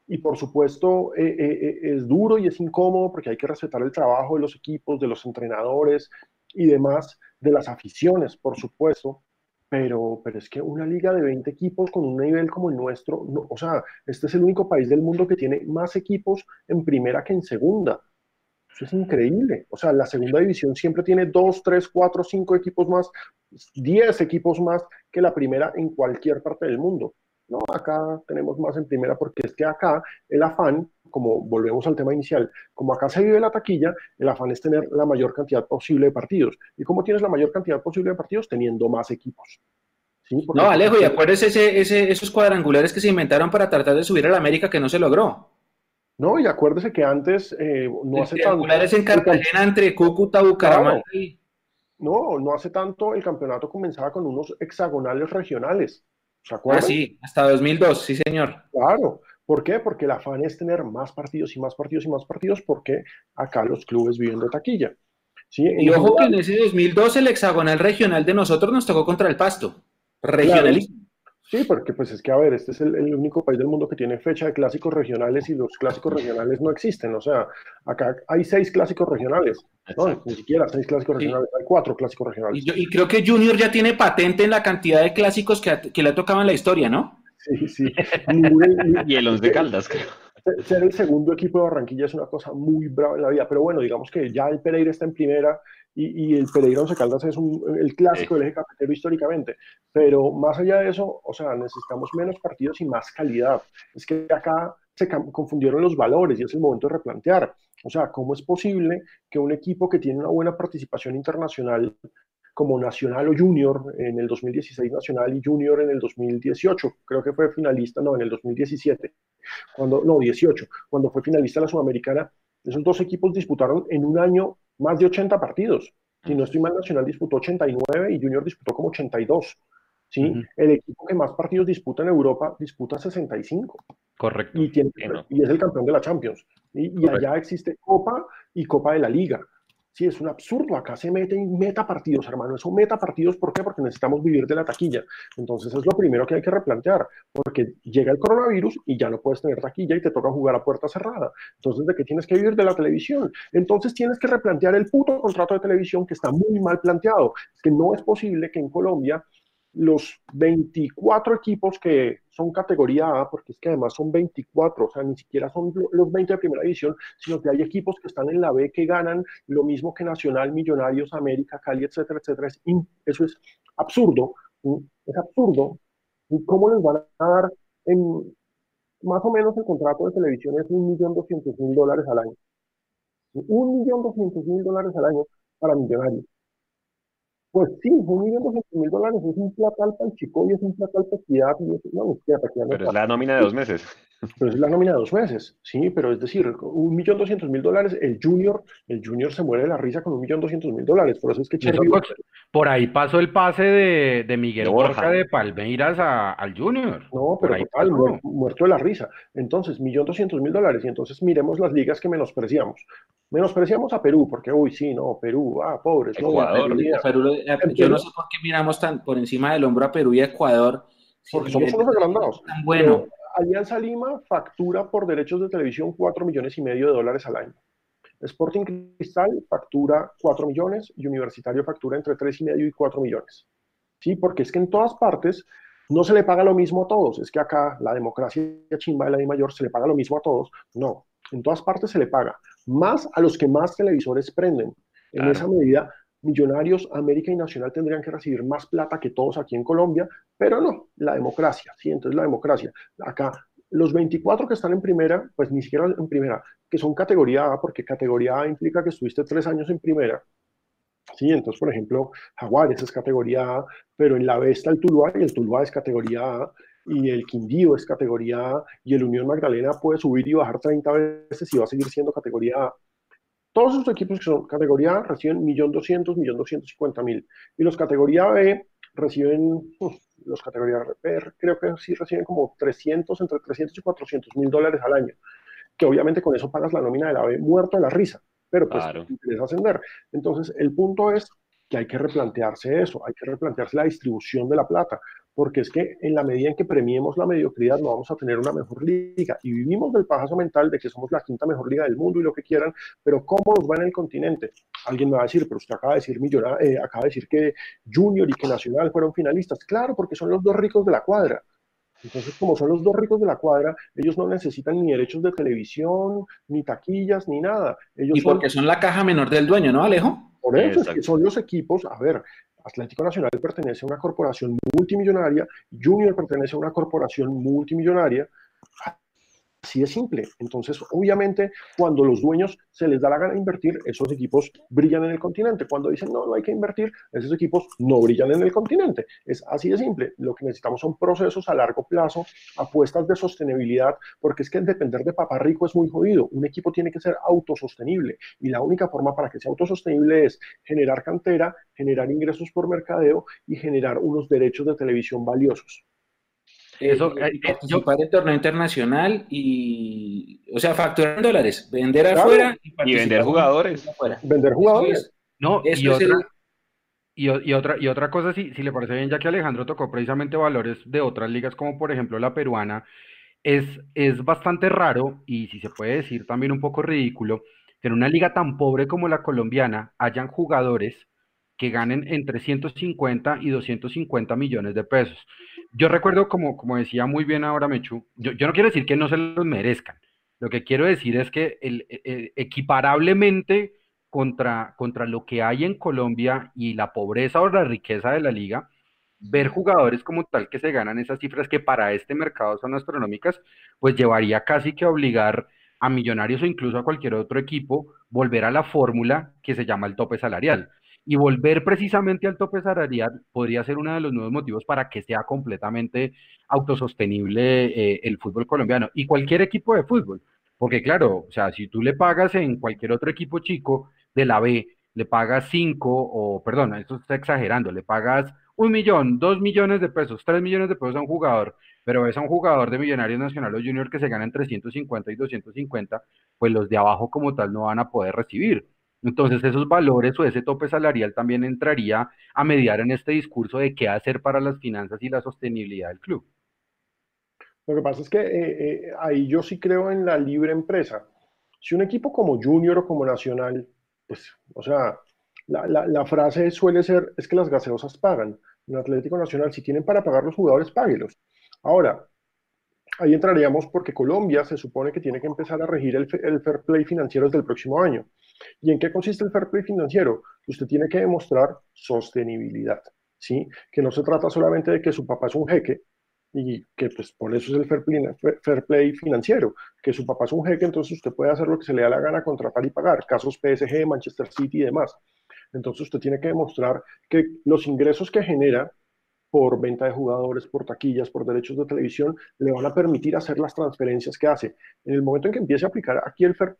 Y por supuesto eh, eh, eh, es duro y es incómodo porque hay que respetar el trabajo de los equipos, de los entrenadores y demás, de las aficiones, por supuesto. Pero, pero es que una liga de 20 equipos con un nivel como el nuestro, o sea, este es el único país del mundo que tiene más equipos en primera que en segunda. Eso es increíble. O sea, la segunda división siempre tiene dos, tres, cuatro, cinco equipos más, diez equipos más que la primera en cualquier parte del mundo. No, acá tenemos más en primera porque es que acá el afán, como volvemos al tema inicial, como acá se vive la taquilla, el afán es tener la mayor cantidad posible de partidos. ¿Y cómo tienes la mayor cantidad posible de partidos? Teniendo más equipos. No, Alejo, y acuérdese ese, esos cuadrangulares que se inventaron para tratar de subir a la América que no se logró. No, y acuérdese que antes, eh, no hace tanto. en Cartagena entre Cúcuta, Bucaramanga No, no hace tanto el campeonato comenzaba con unos hexagonales regionales. ¿Se acuerdan? Ah, sí, hasta 2002, sí, señor. Claro. ¿Por qué? Porque el afán es tener más partidos y más partidos y más partidos, porque acá los clubes viven de taquilla. ¿Sí? Y ojo que en ese 2002 el hexagonal regional de nosotros nos tocó contra el Pasto. Regionalismo. Sí, porque pues es que, a ver, este es el, único país del mundo que tiene fecha de clásicos regionales y los clásicos regionales no existen. O sea, acá hay seis clásicos regionales. No, ni siquiera seis clásicos regionales, hay cuatro clásicos regionales. Y, creo que Junior ya tiene patente en la cantidad de clásicos que, que le ha tocado en la historia, ¿no? Sí, sí. [LAUGHS] y el Once Caldas, creo. Ser el segundo equipo de Barranquilla es una cosa muy brava en la vida, pero bueno, digamos que ya el Pereira está en primera y, el Pereira Once Caldas es el clásico del eje cafetero históricamente. Pero más allá de eso, o sea, necesitamos menos partidos y más calidad. Es que acá se confundieron los valores y es el momento de replantear. O sea, ¿cómo es posible que un equipo que tiene una buena participación internacional como Nacional o Junior en el 2016 Nacional y Junior en el 2018, creo que fue finalista, no, en el 2017, cuando, no, 18, cuando fue finalista la Sudamericana, esos dos equipos disputaron en un año más de 80 partidos. Si no estoy mal, Nacional disputó 89 y Junior disputó como 82. ¿sí? El equipo que más partidos disputa en Europa disputa 65. Correcto. Y, tiene, y es el campeón de la Champions. Y, y allá existe Copa y Copa de la Liga. Sí, es un absurdo. Acá se meten meta partidos, hermano. Eso meta partidos, ¿por qué? Porque necesitamos vivir de la taquilla. Entonces, es lo primero que hay que replantear, porque llega el coronavirus y ya no puedes tener taquilla y te toca jugar a puerta cerrada. Entonces, ¿de qué tienes que vivir? De la televisión. Entonces, tienes que replantear el puto contrato de televisión que está muy mal planteado. Es que no es posible que en Colombia los 24 equipos que son categoría A, porque es que además son 24, o sea, ni siquiera son los 20 de primera división, sino que hay equipos que están en la B que ganan lo mismo que Nacional, Millonarios, América, Cali, etcétera, etcétera. eso es absurdo, es absurdo. ¿Y cómo les van a dar en, más o menos el contrato de televisión es 1.200.000 dólares al año? 1.200.000 dólares al año para Millonarios. Pues sí, un millón doscientos mil dólares es un platal para el chico y es un platal para equidad. Y es, no, Pero es la nómina de dos meses. Pero es la nómina de dos meses, sí, pero es decir, un millón doscientos mil dólares, el junior, el junior se muere de la risa con un millón doscientos mil dólares, por eso es que Cherry... Por ahí pasó el pase de, de Miguel Borja de Palmeiras a, al junior. No, pero total, muerto, de la risa. Entonces, millón doscientos mil dólares, y entonces miremos las ligas que menospreciamos. Menospreciamos a Perú, porque, uy, sí, no, Perú, ah, pobres. Ecuador, Perú, eh, yo no sé por qué miramos tan por encima del hombro a Perú y a Ecuador. Porque somos unos agrandados. bueno. Alianza Lima factura por derechos de televisión 4 millones y medio de dólares al año. Sporting Cristal factura 4 millones y Universitario factura entre 3 y medio y 4 millones. Sí, porque es que en todas partes no se le paga lo mismo a todos. Es que acá la democracia chimba de la de mayor se le paga lo mismo a todos. No, en todas partes se le paga. Más a los que más televisores prenden. En esa medida, Millonarios, América y Nacional tendrían que recibir más plata que todos aquí en Colombia, pero no, la democracia, sí, entonces la democracia. Acá, los 24 que están en primera, pues ni siquiera en primera, que son categoría A, porque categoría A implica que estuviste tres años en primera. Sí, entonces, por ejemplo, Jaguares es categoría A, pero en la B está el Tuluá y el Tuluá es categoría A, y el Quindío es categoría A, y el Unión Magdalena puede subir y bajar 30 veces y va a seguir siendo categoría A. Todos estos equipos que son categoría A reciben 1.200.000, 1.250.000. Y los categoría B reciben, los categorías B creo que sí reciben como 300, entre 300 y 400 mil dólares al año. Que obviamente con eso pagas la nómina de la B muerto de la risa. Pero pues claro. interesa ascender. Entonces, el punto es que hay que replantearse eso, hay que replantearse la distribución de la plata, porque es que en la medida en que premiemos la mediocridad no vamos a tener una mejor liga y vivimos del pajazo mental de que somos la quinta mejor liga del mundo y lo que quieran, pero ¿cómo nos va en el continente? Alguien me va a decir, pero usted acaba de decir, eh, acaba de decir que Junior y que Nacional fueron finalistas. Claro, porque son los dos ricos de la cuadra. Entonces, como son los dos ricos de la cuadra, ellos no necesitan ni derechos de televisión, ni taquillas, ni nada. Ellos y porque son la caja menor del dueño, ¿no, Alejo? Por eso es que son los equipos, a ver, Atlético Nacional pertenece a una corporación multimillonaria, Junior pertenece a una corporación multimillonaria, Así de simple. Entonces, obviamente, cuando los dueños se les da la gana de invertir, esos equipos brillan en el continente. Cuando dicen, no, no hay que invertir, esos equipos no brillan en el continente. Es así de simple. Lo que necesitamos son procesos a largo plazo, apuestas de sostenibilidad, porque es que depender de papá rico es muy jodido. Un equipo tiene que ser autosostenible y la única forma para que sea autosostenible es generar cantera, generar ingresos por mercadeo y generar unos derechos de televisión valiosos. Eso, eh, eh, participar en torneo internacional y, o sea, facturar en dólares, vender afuera y, vender jugadores. Vender jugadores. no, y otra, y, otra, y otra cosa, si, si le parece bien, ya que Alejandro tocó precisamente valores de otras ligas, como por ejemplo la peruana, es, es bastante raro y si se puede decir también un poco ridículo que en una liga tan pobre como la colombiana hayan jugadores que ganen entre 150 y 250 millones de pesos. Yo recuerdo, como, como decía muy bien ahora Mechu, yo, yo no quiero decir que no se los merezcan, lo que quiero decir es que e, e, equiparablemente contra, contra lo que hay en Colombia y la pobreza o la riqueza de la liga, ver jugadores como tal que se ganan esas cifras que para este mercado son astronómicas, pues llevaría casi que obligar a Millonarios o incluso a cualquier otro equipo volver a la fórmula que se llama el tope salarial. Y volver precisamente al tope salarial podría ser uno de los nuevos motivos para que sea completamente autosostenible eh, el fútbol colombiano y cualquier equipo de fútbol. Porque claro, o sea, si tú le pagas en cualquier otro equipo chico de la B, le pagas cinco o, perdón, esto está exagerando, le pagas un millón, dos millones de pesos, tres millones de pesos a un jugador, pero ves a un jugador de Millonarios Nacional o Junior que se gana entre 150 y 250, pues los de abajo como tal no van a poder recibir. Entonces esos valores o ese tope salarial también entraría a mediar en este discurso de qué hacer para las finanzas y la sostenibilidad del club. Lo que pasa es que eh, eh, ahí yo sí creo en la libre empresa. Si un equipo como Junior o como Nacional, pues, o sea, la, frase suele ser, es que las gaseosas pagan. En Atlético Nacional, si tienen para pagar los jugadores, páguelos. Ahora, ahí entraríamos porque Colombia se supone que tiene que empezar a regir el, el fair play financiero desde el próximo año. ¿Y en qué consiste el fair play financiero? Usted tiene que demostrar sostenibilidad, ¿sí? Que no se trata solamente de que su papá es un jeque y que pues por eso es el fair play, financiero, que su papá es un jeque, entonces usted puede hacer lo que se le da la gana, contratar y pagar, casos PSG, Manchester City y demás. Entonces usted tiene que demostrar que los ingresos que genera por venta de jugadores, por taquillas, por derechos de televisión, le van a permitir hacer las transferencias que hace. En el momento en que empiece a aplicar aquí el fair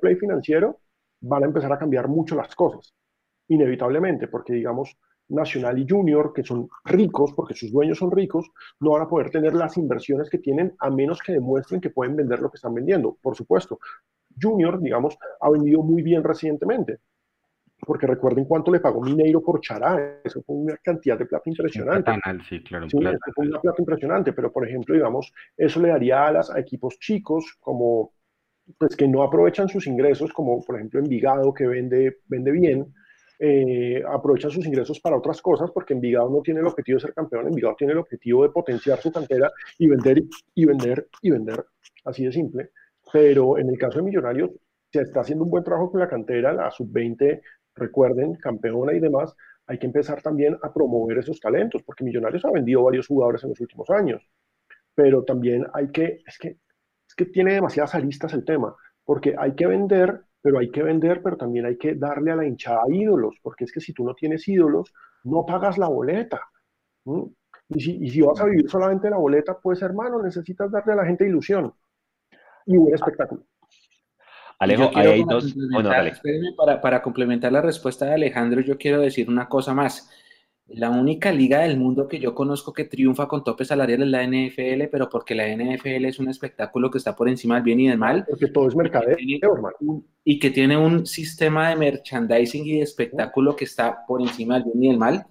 play financiero, van a empezar a cambiar mucho las cosas, inevitablemente, porque digamos, Nacional y Junior, que son ricos, porque sus dueños son ricos, no van a poder tener las inversiones que tienen a menos que demuestren que pueden vender lo que están vendiendo. Por supuesto, Junior, digamos, ha vendido muy bien recientemente, porque recuerden cuánto le pagó Mineiro por Chará, eso fue una cantidad de plata impresionante. sí, claro. Sí, eso fue una plata impresionante, pero por ejemplo, digamos, eso le daría alas a equipos chicos como, pues que no aprovechan sus ingresos, como por ejemplo Envigado, que vende, vende bien, eh, aprovechan sus ingresos para otras cosas, porque Envigado no tiene el objetivo de ser campeón, Envigado tiene el objetivo de potenciar su cantera y vender y vender y vender, así de simple. Pero en el caso de Millonarios, se está haciendo un buen trabajo con la cantera, la sub-20 recuerden, campeona y demás, hay que empezar también a promover esos talentos, porque Millonarios ha vendido varios jugadores en los últimos años, pero también hay que, es que, es que tiene demasiadas aristas el tema, porque hay que vender, pero hay que vender, pero también hay que darle a la hinchada ídolos, porque es que si tú no tienes ídolos, no pagas la boleta. Y, si, y si vas a vivir solamente la boleta, pues hermano, necesitas darle a la gente ilusión y buen espectáculo. Alejo, hay dos. para, para, complementar la respuesta de Alejandro, yo quiero decir una cosa más. La única liga del mundo que yo conozco que triunfa con tope salarial es la NFL, pero porque la NFL es un espectáculo que está por encima del bien y del mal. Porque todo es mercadeo, Y que tiene un sistema de merchandising y de espectáculo que está por encima del bien y del mal.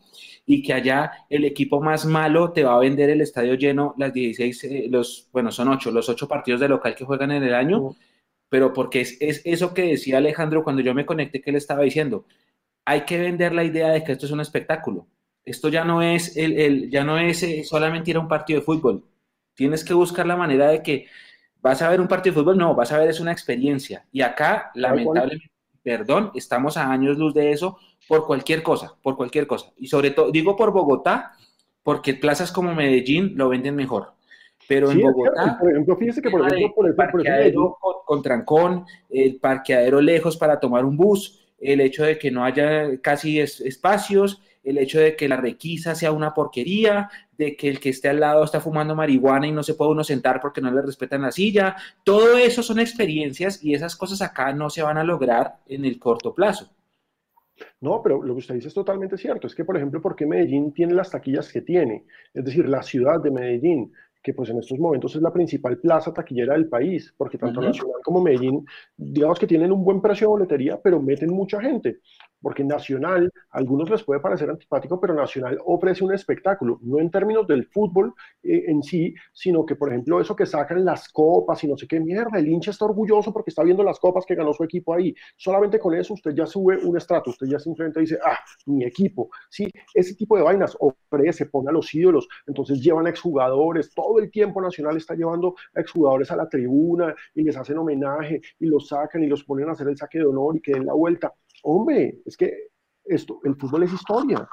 Y que allá el equipo más malo te va a vender el estadio lleno las 16, eh, los, bueno, son 8, los 8 partidos de local que juegan en el año pero porque es, eso que decía Alejandro cuando yo me conecté que él estaba diciendo, hay que vender la idea de que esto es un espectáculo. Esto ya no es, el, ya no es eh, solamente ir a un partido de fútbol. Tienes que buscar la manera de que vas a ver un partido de fútbol, no, vas a ver es una experiencia. Y acá, lamentablemente, perdón, estamos a años luz de eso por cualquier cosa, por cualquier cosa. Y sobre todo, digo por Bogotá, porque plazas como Medellín lo venden mejor. Pero en Bogotá, por ejemplo, fíjese que por ejemplo, por el parqueadero con, trancón, el parqueadero lejos para tomar un bus, el hecho de que no haya casi espacios, el hecho de que la requisa sea una porquería, de que el que esté al lado está fumando marihuana y no se puede uno sentar porque no le respetan la silla, todo eso son experiencias y esas cosas acá no se van a lograr en el corto plazo. No, pero lo que usted dice es totalmente cierto. Es que, por ejemplo, ¿por qué Medellín tiene las taquillas que tiene? Es decir, la ciudad de Medellín que pues en estos momentos es la principal plaza taquillera del país, porque tanto Nacional como Medellín, digamos que tienen un buen precio de boletería, pero meten mucha gente porque Nacional, a algunos les puede parecer antipático, pero Nacional ofrece un espectáculo, no en términos del fútbol eh, en sí, sino que, por ejemplo, eso que sacan las copas y no sé qué mierda, el hincha está orgulloso porque está viendo las copas que ganó su equipo ahí. Solamente con eso usted ya sube un estrato, usted ya simplemente dice, ah, mi equipo. Sí, ese tipo de vainas ofrece, pone a los ídolos, entonces llevan a exjugadores, todo el tiempo Nacional está llevando a exjugadores a la tribuna y les hacen homenaje y los sacan y los ponen a hacer el saque de honor y que den la vuelta Hombre, es que esto, el fútbol es historia,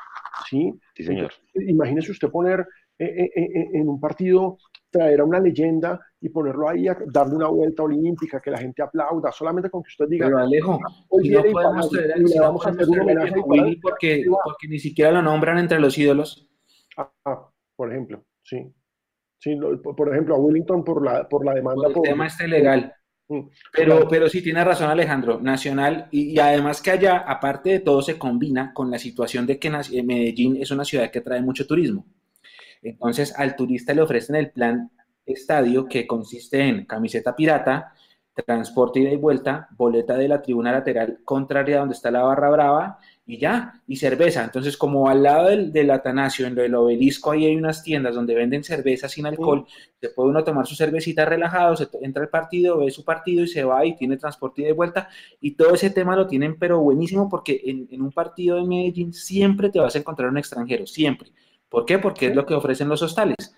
¿sí? Sí, señor. imagínese usted poner eh, eh, eh, en un partido, traer a una leyenda y ponerlo ahí, a darle una vuelta olímpica, que la gente aplauda, solamente con que usted diga, Pero Alejo, hoy no podemos traer, le vamos a hacer un homenaje a Willy porque, porque ni siquiera lo nombran entre los ídolos. Ah, ah por ejemplo, sí. Sí, por ejemplo, a Willington por la, por la demanda. Por el tema este legal. Mm, pero, pero sí tiene razón Alejandro, Nacional, y, además que allá, aparte de todo, se combina con la situación de que eh, Medellín es una ciudad que trae mucho turismo. Entonces, al turista le ofrecen el plan estadio que consiste en camiseta pirata, transporte ida y vuelta, boleta de la tribuna lateral contraria donde está la barra brava y ya, y cerveza. Entonces, como al lado del, Atanasio, en lo del obelisco, ahí hay unas tiendas donde venden cerveza sin alcohol, se puede uno tomar su cervecita relajado, se entra al partido, ve su partido y se va y tiene transporte y vuelta. Y todo ese tema lo tienen, pero buenísimo, porque en, en un partido de Medellín siempre te vas a encontrar un extranjero, siempre. ¿Por qué? Porque es lo que ofrecen los hostales.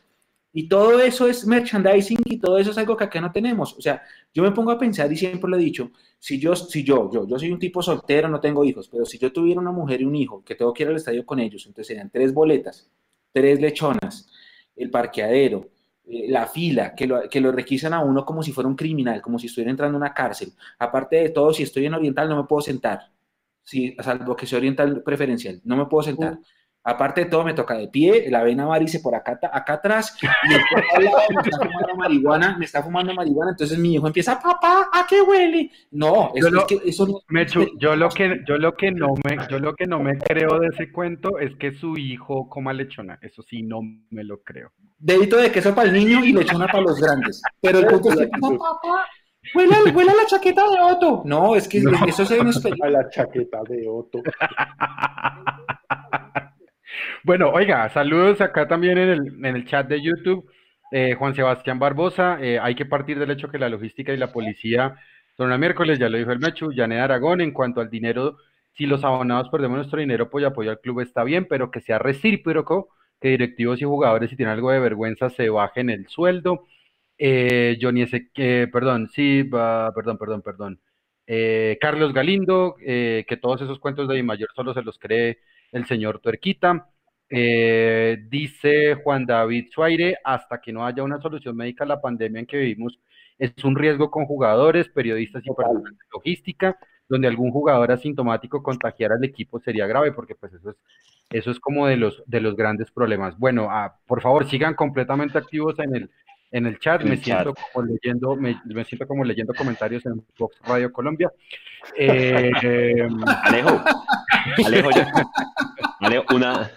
Y todo eso es merchandising y todo eso es algo que acá no tenemos. O sea, yo me pongo a pensar y siempre lo he dicho, si yo, si yo, yo, yo soy un tipo soltero, no tengo hijos, pero si yo tuviera una mujer y un hijo que tengo que ir al estadio con ellos, entonces serían tres boletas, tres lechonas, el parqueadero, eh, la fila, que lo, que lo requisan a uno como si fuera un criminal, como si estuviera entrando a una cárcel. Aparte de todo, si estoy en oriental no me puedo sentar, si, salvo que sea oriental preferencial, no me puedo sentar Aparte de todo, me toca de pie, la vena varice por acá, acá atrás, y el al lado me está fumando marihuana, me está fumando marihuana, entonces mi hijo empieza, papá, ¿a qué huele? No, yo lo, que eso no, yo lo que yo lo que no me yo lo que no me creo de ese cuento es que su hijo coma lechona, eso sí no me lo creo. Dedito de queso para el niño y lechona para los grandes. Pero el punto es que papá, Huela, huela la chaqueta de Otto. No, es que eso se ve [LAUGHS] A la chaqueta de Otto. [LAUGHS] Bueno, oiga, saludos acá también en el, en el chat de YouTube. Eh, Juan Sebastián Barbosa, eh, hay que partir del hecho que la logística y la policía son el miércoles, ya lo dijo el Mechu, Janet Aragón, en cuanto al dinero, si los abonados perdemos nuestro dinero, pues apoyo al club está bien, pero que sea recíproco, que directivos y jugadores, si tienen algo de vergüenza, se bajen el sueldo. Eh, Johnny perdón, sí, perdón, perdón, perdón. Carlos Galindo, que todos esos cuentos de Mayor solo se los cree el señor Tuerquita. Eh, dice Juan David Suaire, hasta que no haya una solución médica a la pandemia en que vivimos, es un riesgo con jugadores, periodistas y personal de logística, donde algún jugador asintomático contagiara al equipo sería grave, porque pues eso es, eso es como de los, de los grandes problemas. Bueno, ah, por favor, sigan completamente activos en el, en el chat, me siento como leyendo, me, siento como leyendo comentarios en Fox Radio Colombia. Eh, [LAUGHS] Alejo, [LAUGHS] Alejo, [LAUGHS] Alejo, una,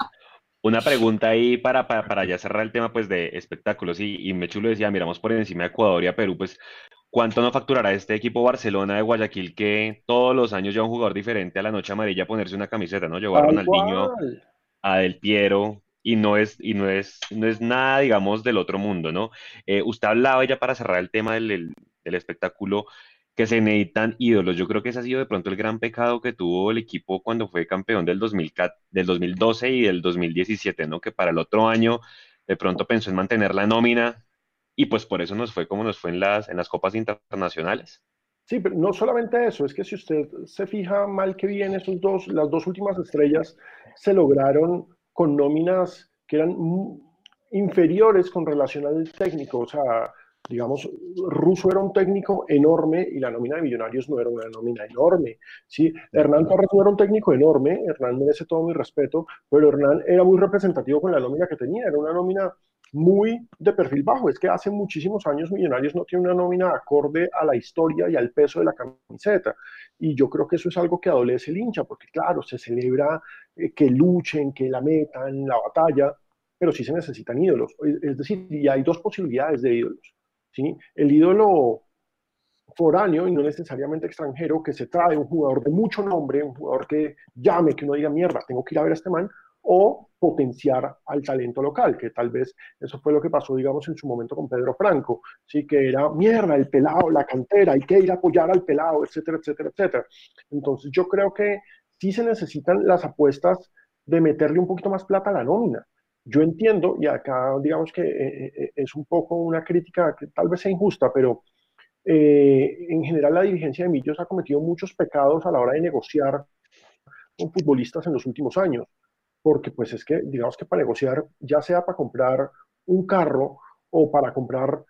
una pregunta ahí para, para, ya cerrar el tema pues de espectáculos y, y me chulo decía, miramos por encima de Ecuador y a Perú, pues ¿cuánto no facturará este equipo Barcelona de Guayaquil que todos los años lleva un jugador diferente a la noche amarilla a ponerse una camiseta, ¿no? Llevar a Ronaldinho, a Del Piero, y no es, y no es, no es nada, digamos, del otro mundo, ¿no? Eh, usted hablaba ya para cerrar el tema del, del espectáculo que se necesitan ídolos. Yo creo que ese ha sido de pronto el gran pecado que tuvo el equipo cuando fue campeón del, 2000, del 2012 y del 2017, ¿no? Que para el otro año de pronto pensó en mantener la nómina y pues por eso nos fue como nos fue en las, en las copas internacionales. Sí, pero no solamente eso, es que si usted se fija mal que bien, esos dos, las dos últimas estrellas se lograron con nóminas que eran inferiores con relación al técnico, o sea, digamos, Russo era un técnico enorme y la nómina de Millonarios no era una nómina enorme. ¿sí? Hernán Torres no era un técnico enorme, Hernán merece todo mi respeto, pero Hernán era muy representativo con la nómina que tenía, era una nómina muy de perfil bajo. Es que hace muchísimos años Millonarios no tiene una nómina acorde a la historia y al peso de la camiseta. Y yo creo que eso es algo que adolece el hincha, porque claro, se celebra eh, que luchen, que la metan, la batalla, pero sí se necesitan ídolos. Es decir, y hay dos posibilidades de ídolos El ídolo foráneo y no necesariamente extranjero que se trae un jugador de mucho nombre, un jugador que llame, que uno diga, mierda, tengo que ir a ver a este man, o potenciar al talento local, que tal vez eso fue lo que pasó, digamos, en su momento con Pedro Franco, sí, que era mierda, el pelado, la cantera, hay que ir a apoyar al pelado, etcétera, etcétera, etcétera. Entonces yo creo que sí se necesitan las apuestas de meterle un poquito más plata a la nómina, yo entiendo, y acá digamos que eh, eh, es un poco una crítica que tal vez sea injusta, pero eh, en general la dirigencia de Millos ha cometido muchos pecados a la hora de negociar con futbolistas en los últimos años, porque pues es que digamos que para negociar, ya sea para comprar un carro o para comprar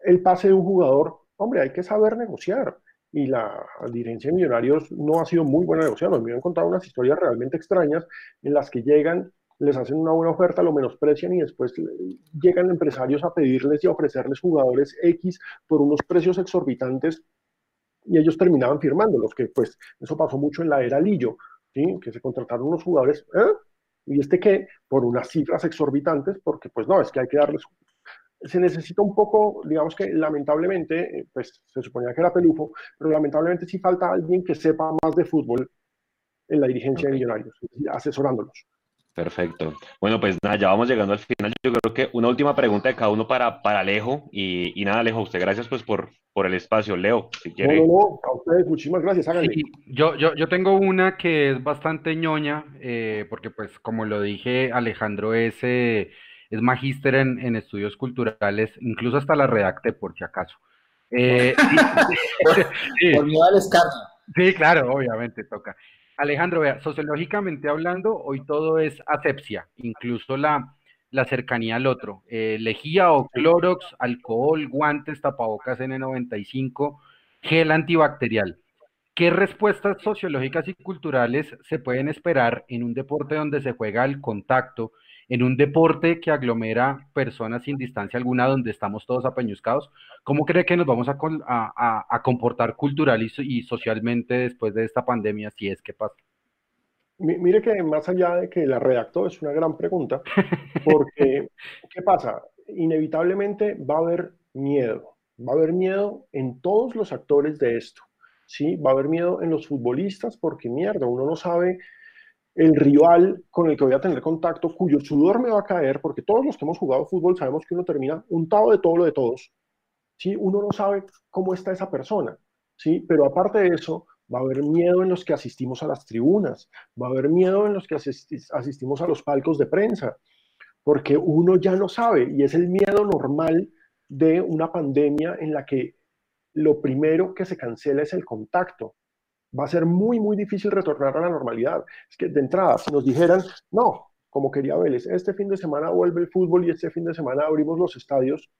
el pase de un jugador, hombre, hay que saber negociar. Y la dirigencia de Millonarios no ha sido muy buena negociando. Me han contado unas historias realmente extrañas en las que llegan les hacen una buena oferta, lo menosprecian y después llegan empresarios a pedirles y a ofrecerles jugadores X por unos precios exorbitantes y ellos terminaban firmándolos, que pues eso pasó mucho en la era Lillo, ¿sí? que se contrataron unos jugadores, ¿eh? y este que por unas cifras exorbitantes, porque pues no, es que hay que darles se necesita un poco, digamos que lamentablemente, eh, pues se suponía que era pelufo, pero lamentablemente sí falta alguien que sepa más de fútbol en la dirigencia de Millonarios, asesorándolos. Perfecto. Bueno, pues nada, ya vamos llegando al final. Yo creo que una última pregunta de cada uno para, para Alejo. Y, y nada, Alejo, usted gracias pues por, por el espacio. Leo, si quiere. No, no, no, a ustedes muchísimas gracias. Háganle. yo, yo, yo tengo una que es bastante ñoña, eh, porque pues como lo dije, Alejandro es, eh, es magíster en, en, estudios culturales, incluso hasta la redacte por si acaso. Eh, [LAUGHS] [LAUGHS] por Sí, claro, obviamente toca. Alejandro, vea, sociológicamente hablando, hoy todo es asepsia, incluso la, la cercanía al otro. Eh, lejía o clorox, alcohol, guantes, tapabocas N95, gel antibacterial. ¿qué respuestas sociológicas y culturales se pueden esperar en un deporte donde se juega el contacto, en un deporte que aglomera personas sin distancia alguna, donde estamos todos apeñuscados? ¿Cómo cree que nos vamos a, comportar cultural y, socialmente después de esta pandemia, si es que pasa? Mire que más allá de que la redactó, es una gran pregunta, porque [LAUGHS] ¿qué pasa? Inevitablemente va a haber miedo, va a haber miedo en todos los actores de esto, ¿sí? Va a haber miedo en los futbolistas porque mierda, uno no sabe el rival con el que voy a tener contacto, cuyo sudor me va a caer, porque todos los que hemos jugado fútbol sabemos que uno termina untado de todo lo de todos, ¿sí? Uno no sabe cómo está esa persona, ¿sí? Pero aparte de eso, va a haber miedo en los que asistimos a las tribunas, va a haber miedo en los que asistimos a los palcos de prensa, porque uno ya no sabe y es el miedo normal de una pandemia en la que lo primero que se cancela es el contacto. Va a ser muy, muy difícil retornar a la normalidad. Es que de entrada, si nos dijeran, no, como quería Vélez, este fin de semana vuelve el fútbol y este fin de semana abrimos los estadios,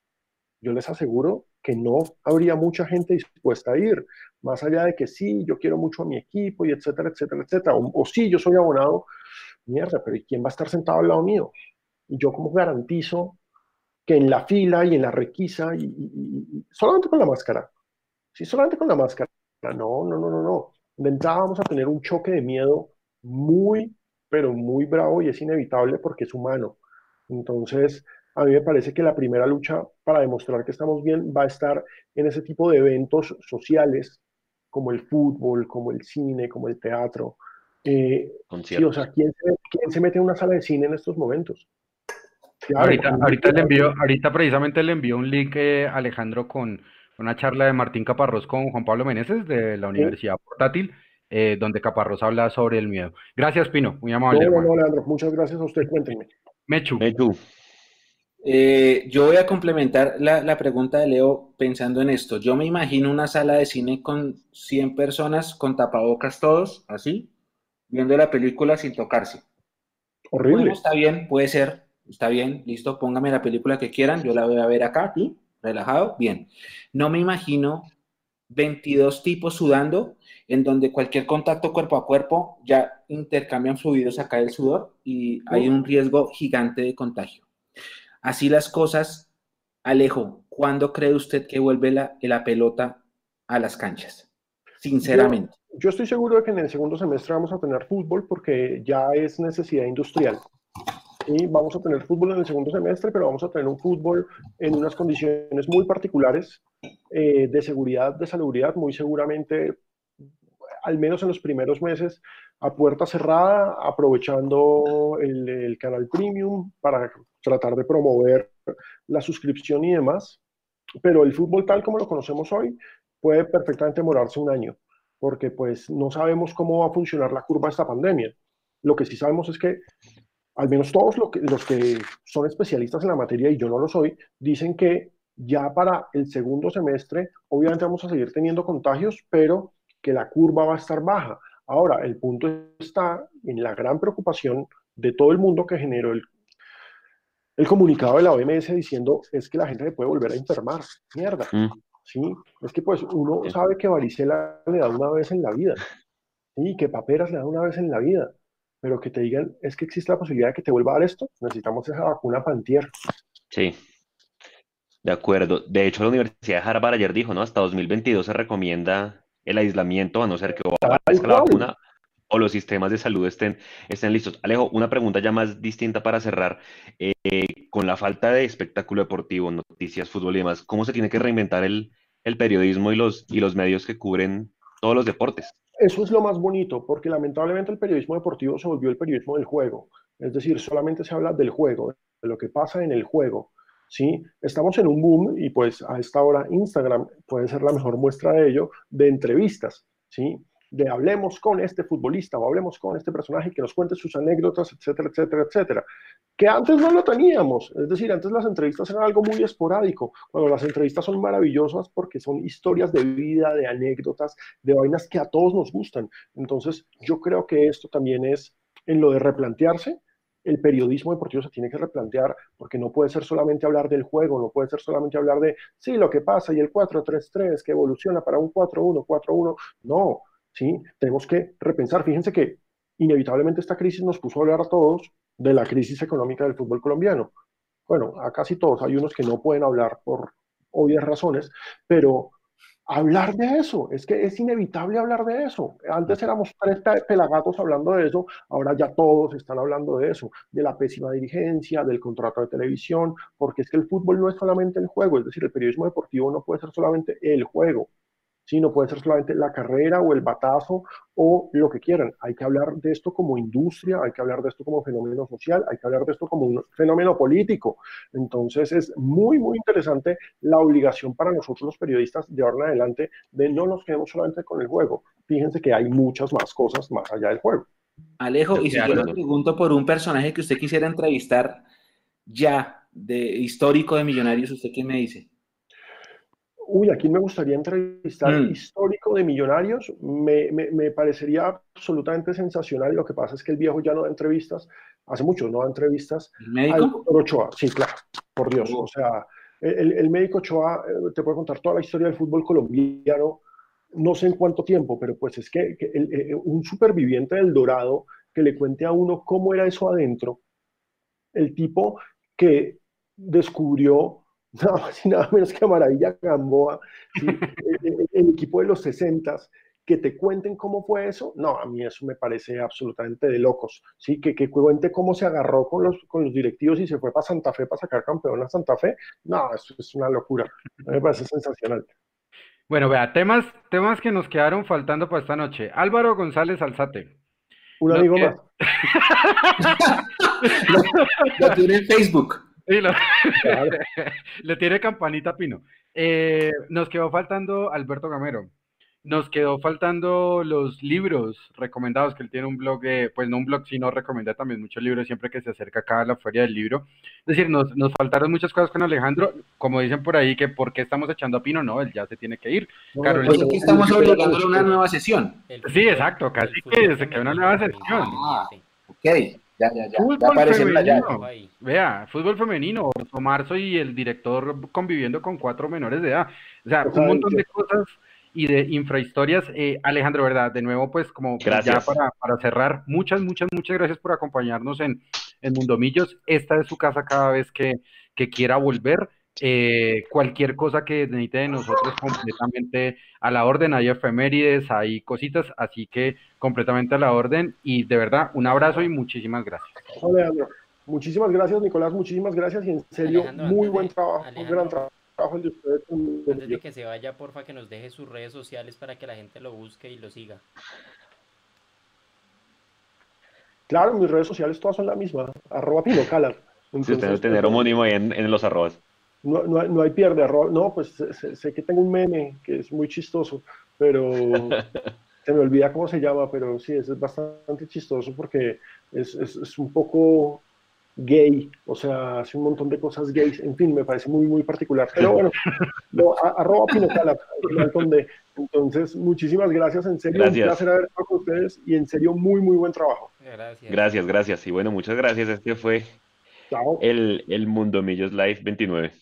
yo les aseguro que no habría mucha gente dispuesta a ir, más allá de que sí, yo quiero mucho a mi equipo y etcétera, etcétera, etcétera, o, sí, yo soy abonado, mierda, pero ¿y quién va a estar sentado al lado mío? Y yo como garantizo que en la fila y en la requisa, y, solamente con la máscara, sí, solamente con la máscara, no, no, no, no, no, de entrada vamos a tener un choque de miedo muy, pero muy bravo y es inevitable porque es humano. Entonces, a mí me parece que la primera lucha para demostrar que estamos bien va a estar en ese tipo de eventos sociales como el fútbol, como el cine, como el teatro. Eh, sí, o sea, ¿quién se, mete en una sala de cine en estos momentos? ahorita, ahorita, le envío, ahorita precisamente le envío un link, eh, Alejandro, con una charla de Martín Caparrós con Juan Pablo Meneses de la Universidad Portátil, eh, donde Caparrós habla sobre el miedo. Gracias, Pino, muy amable. No, no, Leandro, muchas gracias a usted, cuéntenme. Mechu. Mechu. Eh, yo voy a complementar la, pregunta de Leo pensando en esto. Yo me imagino una sala de cine con 100 personas con tapabocas todos, así, viendo la película sin tocarse. Horrible. está bien, puede ser, está bien, listo, póngame la película que quieran, yo la voy a ver acá, relajado, bien. No me imagino 22 tipos sudando, en donde cualquier contacto cuerpo a cuerpo ya intercambian fluidos acá del sudor y hay un riesgo gigante de contagio. Así las cosas, Alejo, ¿cuándo cree usted que vuelve la, la pelota a las canchas? Sinceramente. Yo, estoy seguro de que en el segundo semestre vamos a tener fútbol porque ya es necesidad industrial. Y vamos a tener fútbol en el segundo semestre, pero vamos a tener un fútbol en unas condiciones muy particulares eh, de seguridad, de salubridad, muy seguramente, al menos en los primeros meses, a puerta cerrada, aprovechando el, el canal premium para tratar de promover la suscripción y demás, pero el fútbol tal como lo conocemos hoy puede perfectamente demorarse un año, porque pues no sabemos cómo va a funcionar la curva de esta pandemia. Lo que sí sabemos es que al menos todos los que son especialistas en la materia, y yo no lo soy, dicen que ya para el segundo semestre, obviamente vamos a seguir teniendo contagios, pero que la curva va a estar baja. Ahora, el punto está en la gran preocupación de todo el mundo que generó el el comunicado de la OMS diciendo es que la gente se puede volver a enfermar. Mierda. Mm. ¿Sí? Es que pues uno sabe que varicela le da una vez en la vida. ¿Sí? Que paperas le da una vez en la vida. Pero que te digan, es que existe la posibilidad de que te vuelva a dar esto, necesitamos esa vacuna pantier. Sí. De acuerdo. De hecho, la Universidad de Harvard ayer dijo, ¿no? Hasta 2022 se recomienda el aislamiento, a no ser que aparezca la vacuna o los sistemas de salud estén, estén listos. Alejo, una pregunta ya más distinta para cerrar. Eh, con la falta de espectáculo deportivo, noticias, fútbol y demás, ¿cómo se tiene que reinventar el, el periodismo y los, y los medios que cubren todos los deportes? Eso es lo más bonito, porque lamentablemente el periodismo deportivo se volvió el periodismo del juego. Es decir, solamente se habla del juego, de lo que pasa en el juego. ¿sí? Estamos en un boom y pues a esta hora Instagram puede ser la mejor muestra de ello, de entrevistas. ¿sí? De hablemos con este futbolista o hablemos con este personaje que nos cuente sus anécdotas, etcétera, etcétera, etcétera. Que antes no lo teníamos, es decir, antes las entrevistas eran algo muy esporádico, cuando las entrevistas son maravillosas porque son historias de vida, de anécdotas, de vainas que a todos nos gustan. Entonces, yo creo que esto también es en lo de replantearse, el periodismo deportivo se tiene que replantear porque no puede ser solamente hablar del juego, no puede ser solamente hablar de, sí, lo que pasa y el 4-3-3 que evoluciona para un 4-1, 4-1. No, ¿sí? Tenemos que repensar. Fíjense que inevitablemente esta crisis nos puso a hablar a todos de la crisis económica del fútbol colombiano. Bueno, a casi todos. Hay unos que no pueden hablar por obvias razones, pero hablar de eso, es que es inevitable hablar de eso. Antes éramos tres pelagatos hablando de eso, ahora ya todos están hablando de eso, de la pésima dirigencia, del contrato de televisión, porque es que el fútbol no es solamente el juego, es decir, el periodismo deportivo no puede ser solamente el juego, ¿sí? No puede ser solamente la carrera o el batazo o lo que quieran. Hay que hablar de esto como industria, hay que hablar de esto como fenómeno social, hay que hablar de esto como un fenómeno político. Entonces es muy, muy interesante la obligación para nosotros los periodistas de ahora en adelante de no nos quedemos solamente con el juego. Fíjense que hay muchas más cosas más allá del juego. Alejo, y si yo le pregunto por un personaje que usted quisiera entrevistar ya de histórico de Millonarios, ¿usted qué me dice? Uy, aquí me gustaría entrevistar mm. histórico de millonarios, me, me, parecería absolutamente sensacional. Lo que pasa es que el viejo ya no da entrevistas, hace mucho no da entrevistas. ¿El médico? Ochoa, sí, claro, por Dios. O sea, el, el, médico Ochoa eh, te puede contar toda la historia del fútbol colombiano, no sé en cuánto tiempo, pero pues es que, eh, un superviviente del Dorado que le cuente a uno cómo era eso adentro, el tipo que descubrió nada más y nada menos que a Maravilla Gamboa, el, equipo de los 60 que te cuenten cómo fue eso, no, a mí eso me parece absolutamente de locos, ¿sí? Que, que cuente cómo se agarró con los, con los directivos y se fue para Santa Fe para sacar campeón a Santa Fe, no, eso es una locura, me parece sensacional. Bueno, vea, temas, temas que nos quedaron faltando para esta noche. Álvaro González Alzate. Un amigo más. [LAUGHS] [LAUGHS] lo tiene en Facebook. [LAUGHS] Le tiene campanita Pino. Eh, nos quedó faltando Alberto Gamero. Nos quedó faltando los libros recomendados, que él tiene un blog, pues no un blog, sino recomienda también muchos libros siempre que se acerca acá a la feria del libro. Es decir, nos, nos faltaron muchas cosas con Alejandro, como dicen por ahí, que por qué estamos echando a Pino, no, él ya se tiene que ir. claro, pues aquí estamos obligando a una nueva sesión. Sí, exacto, casi que se queda una nueva sesión. Ah, ok. Ya, ya, ya. Fútbol femenino. Vea, fútbol femenino. Marzo y el director conviviendo con cuatro menores de edad. O sea, un montón de cosas y de infrahistorias. Eh, Alejandro, ¿verdad? De nuevo, pues, como ya para, para, cerrar, muchas, muchas, muchas gracias por acompañarnos en, en Mundomillos. Esta es su casa cada vez que, que quiera volver. Eh, cualquier cosa que necesite de nosotros completamente a la orden, hay efemérides, hay cositas, así que completamente a la orden y de verdad un abrazo y muchísimas gracias. Muchísimas gracias Nicolás, muchísimas gracias y en serio muy buen trabajo, muy gran trabajo el de ustedes. Antes de que se vaya, porfa que nos deje sus redes sociales para que la gente lo busque y lo siga. Claro, mis redes sociales todas son la misma, arroba pinocalar. Si usted no tener pues, homónimo ahí en, en los arrobas no, no, no hay pierde error. No, pues sé, que tengo un meme que es muy chistoso, pero [LAUGHS] se me olvida cómo se llama, pero sí, es, bastante chistoso porque es, es, es, un poco gay, o sea, hace un montón de cosas gays, en fin, me parece muy, muy particular. Pero bueno, [LAUGHS] no, arroba Pinocala, Entonces, muchísimas gracias, en serio, gracias. un placer haber estado con ustedes y en serio, muy, muy buen trabajo. Gracias. Gracias, gracias. Y bueno, muchas gracias. Este fue el, el Mundo Millos Live 29.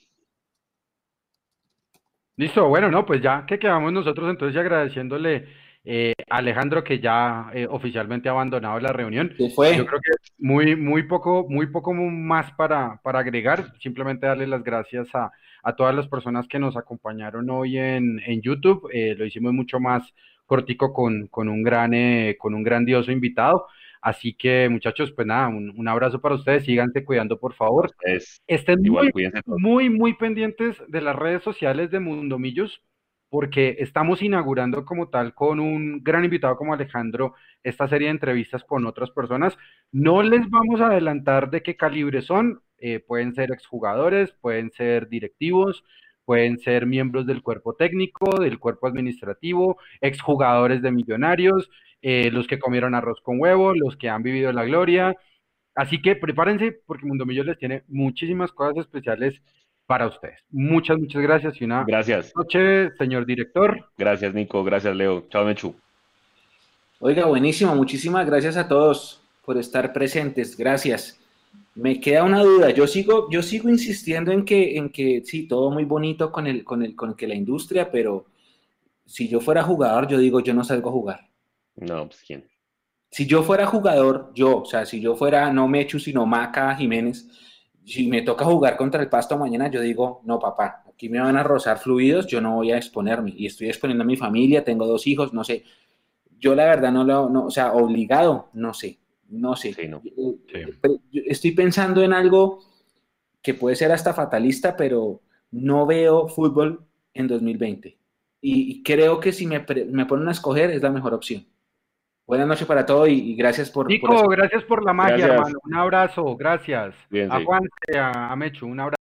Listo, bueno, no, pues ya que quedamos nosotros entonces agradeciéndole eh, a Alejandro que ya eh, oficialmente ha abandonado la reunión. fue? Yo creo que muy, muy poco, muy poco más para, para agregar, simplemente darle las gracias a, a todas las personas que nos acompañaron hoy en, en YouTube. Eh, lo hicimos mucho más cortico con, con un gran, con un grandioso invitado. Así que, muchachos, pues nada, un, abrazo para ustedes. Síganse cuidando, por favor. Estén muy, muy, pendientes de las redes sociales de Mundomillos, porque estamos inaugurando como tal con un gran invitado como Alejandro esta serie de entrevistas con otras personas. No les vamos a adelantar de qué calibre son. Eh, pueden ser exjugadores, pueden ser directivos, pueden ser miembros del cuerpo técnico, del cuerpo administrativo, exjugadores de millonarios, eh, los que comieron arroz con huevo, los que han vivido la gloria. Así que prepárense porque Mundo Millos les tiene muchísimas cosas especiales para ustedes. Muchas, muchas gracias y una gracias. noche, señor director. Gracias, Nico. Gracias, Leo. Chao, Mechu. Oiga, buenísimo. Muchísimas gracias a todos por estar presentes. Gracias. Me queda una duda. Yo sigo, yo sigo insistiendo en que, en que sí, todo muy bonito con el, con el, con que la industria, pero si yo fuera jugador, yo digo, yo no salgo a jugar. No, pues quién. Si yo fuera jugador, yo, o sea, si yo fuera no Mechu, sino Maca Jiménez, si me toca jugar contra el Pasto mañana, yo digo, no, papá, aquí me van a rozar fluidos, yo no voy a exponerme. Y estoy exponiendo a mi familia, tengo dos hijos, no sé. Yo la verdad no lo, no, o sea, obligado, no sé, no sé. Sí, no. Sí. Estoy pensando en algo que puede ser hasta fatalista, pero no veo fútbol en 2020. Y creo que si me, me ponen a escoger es la mejor opción. Buenas noches para todos y, y gracias por... Nico, por gracias por la magia, Gracias. hermano. Un abrazo, gracias. Bien, a sí. A, a Mechu, un abrazo.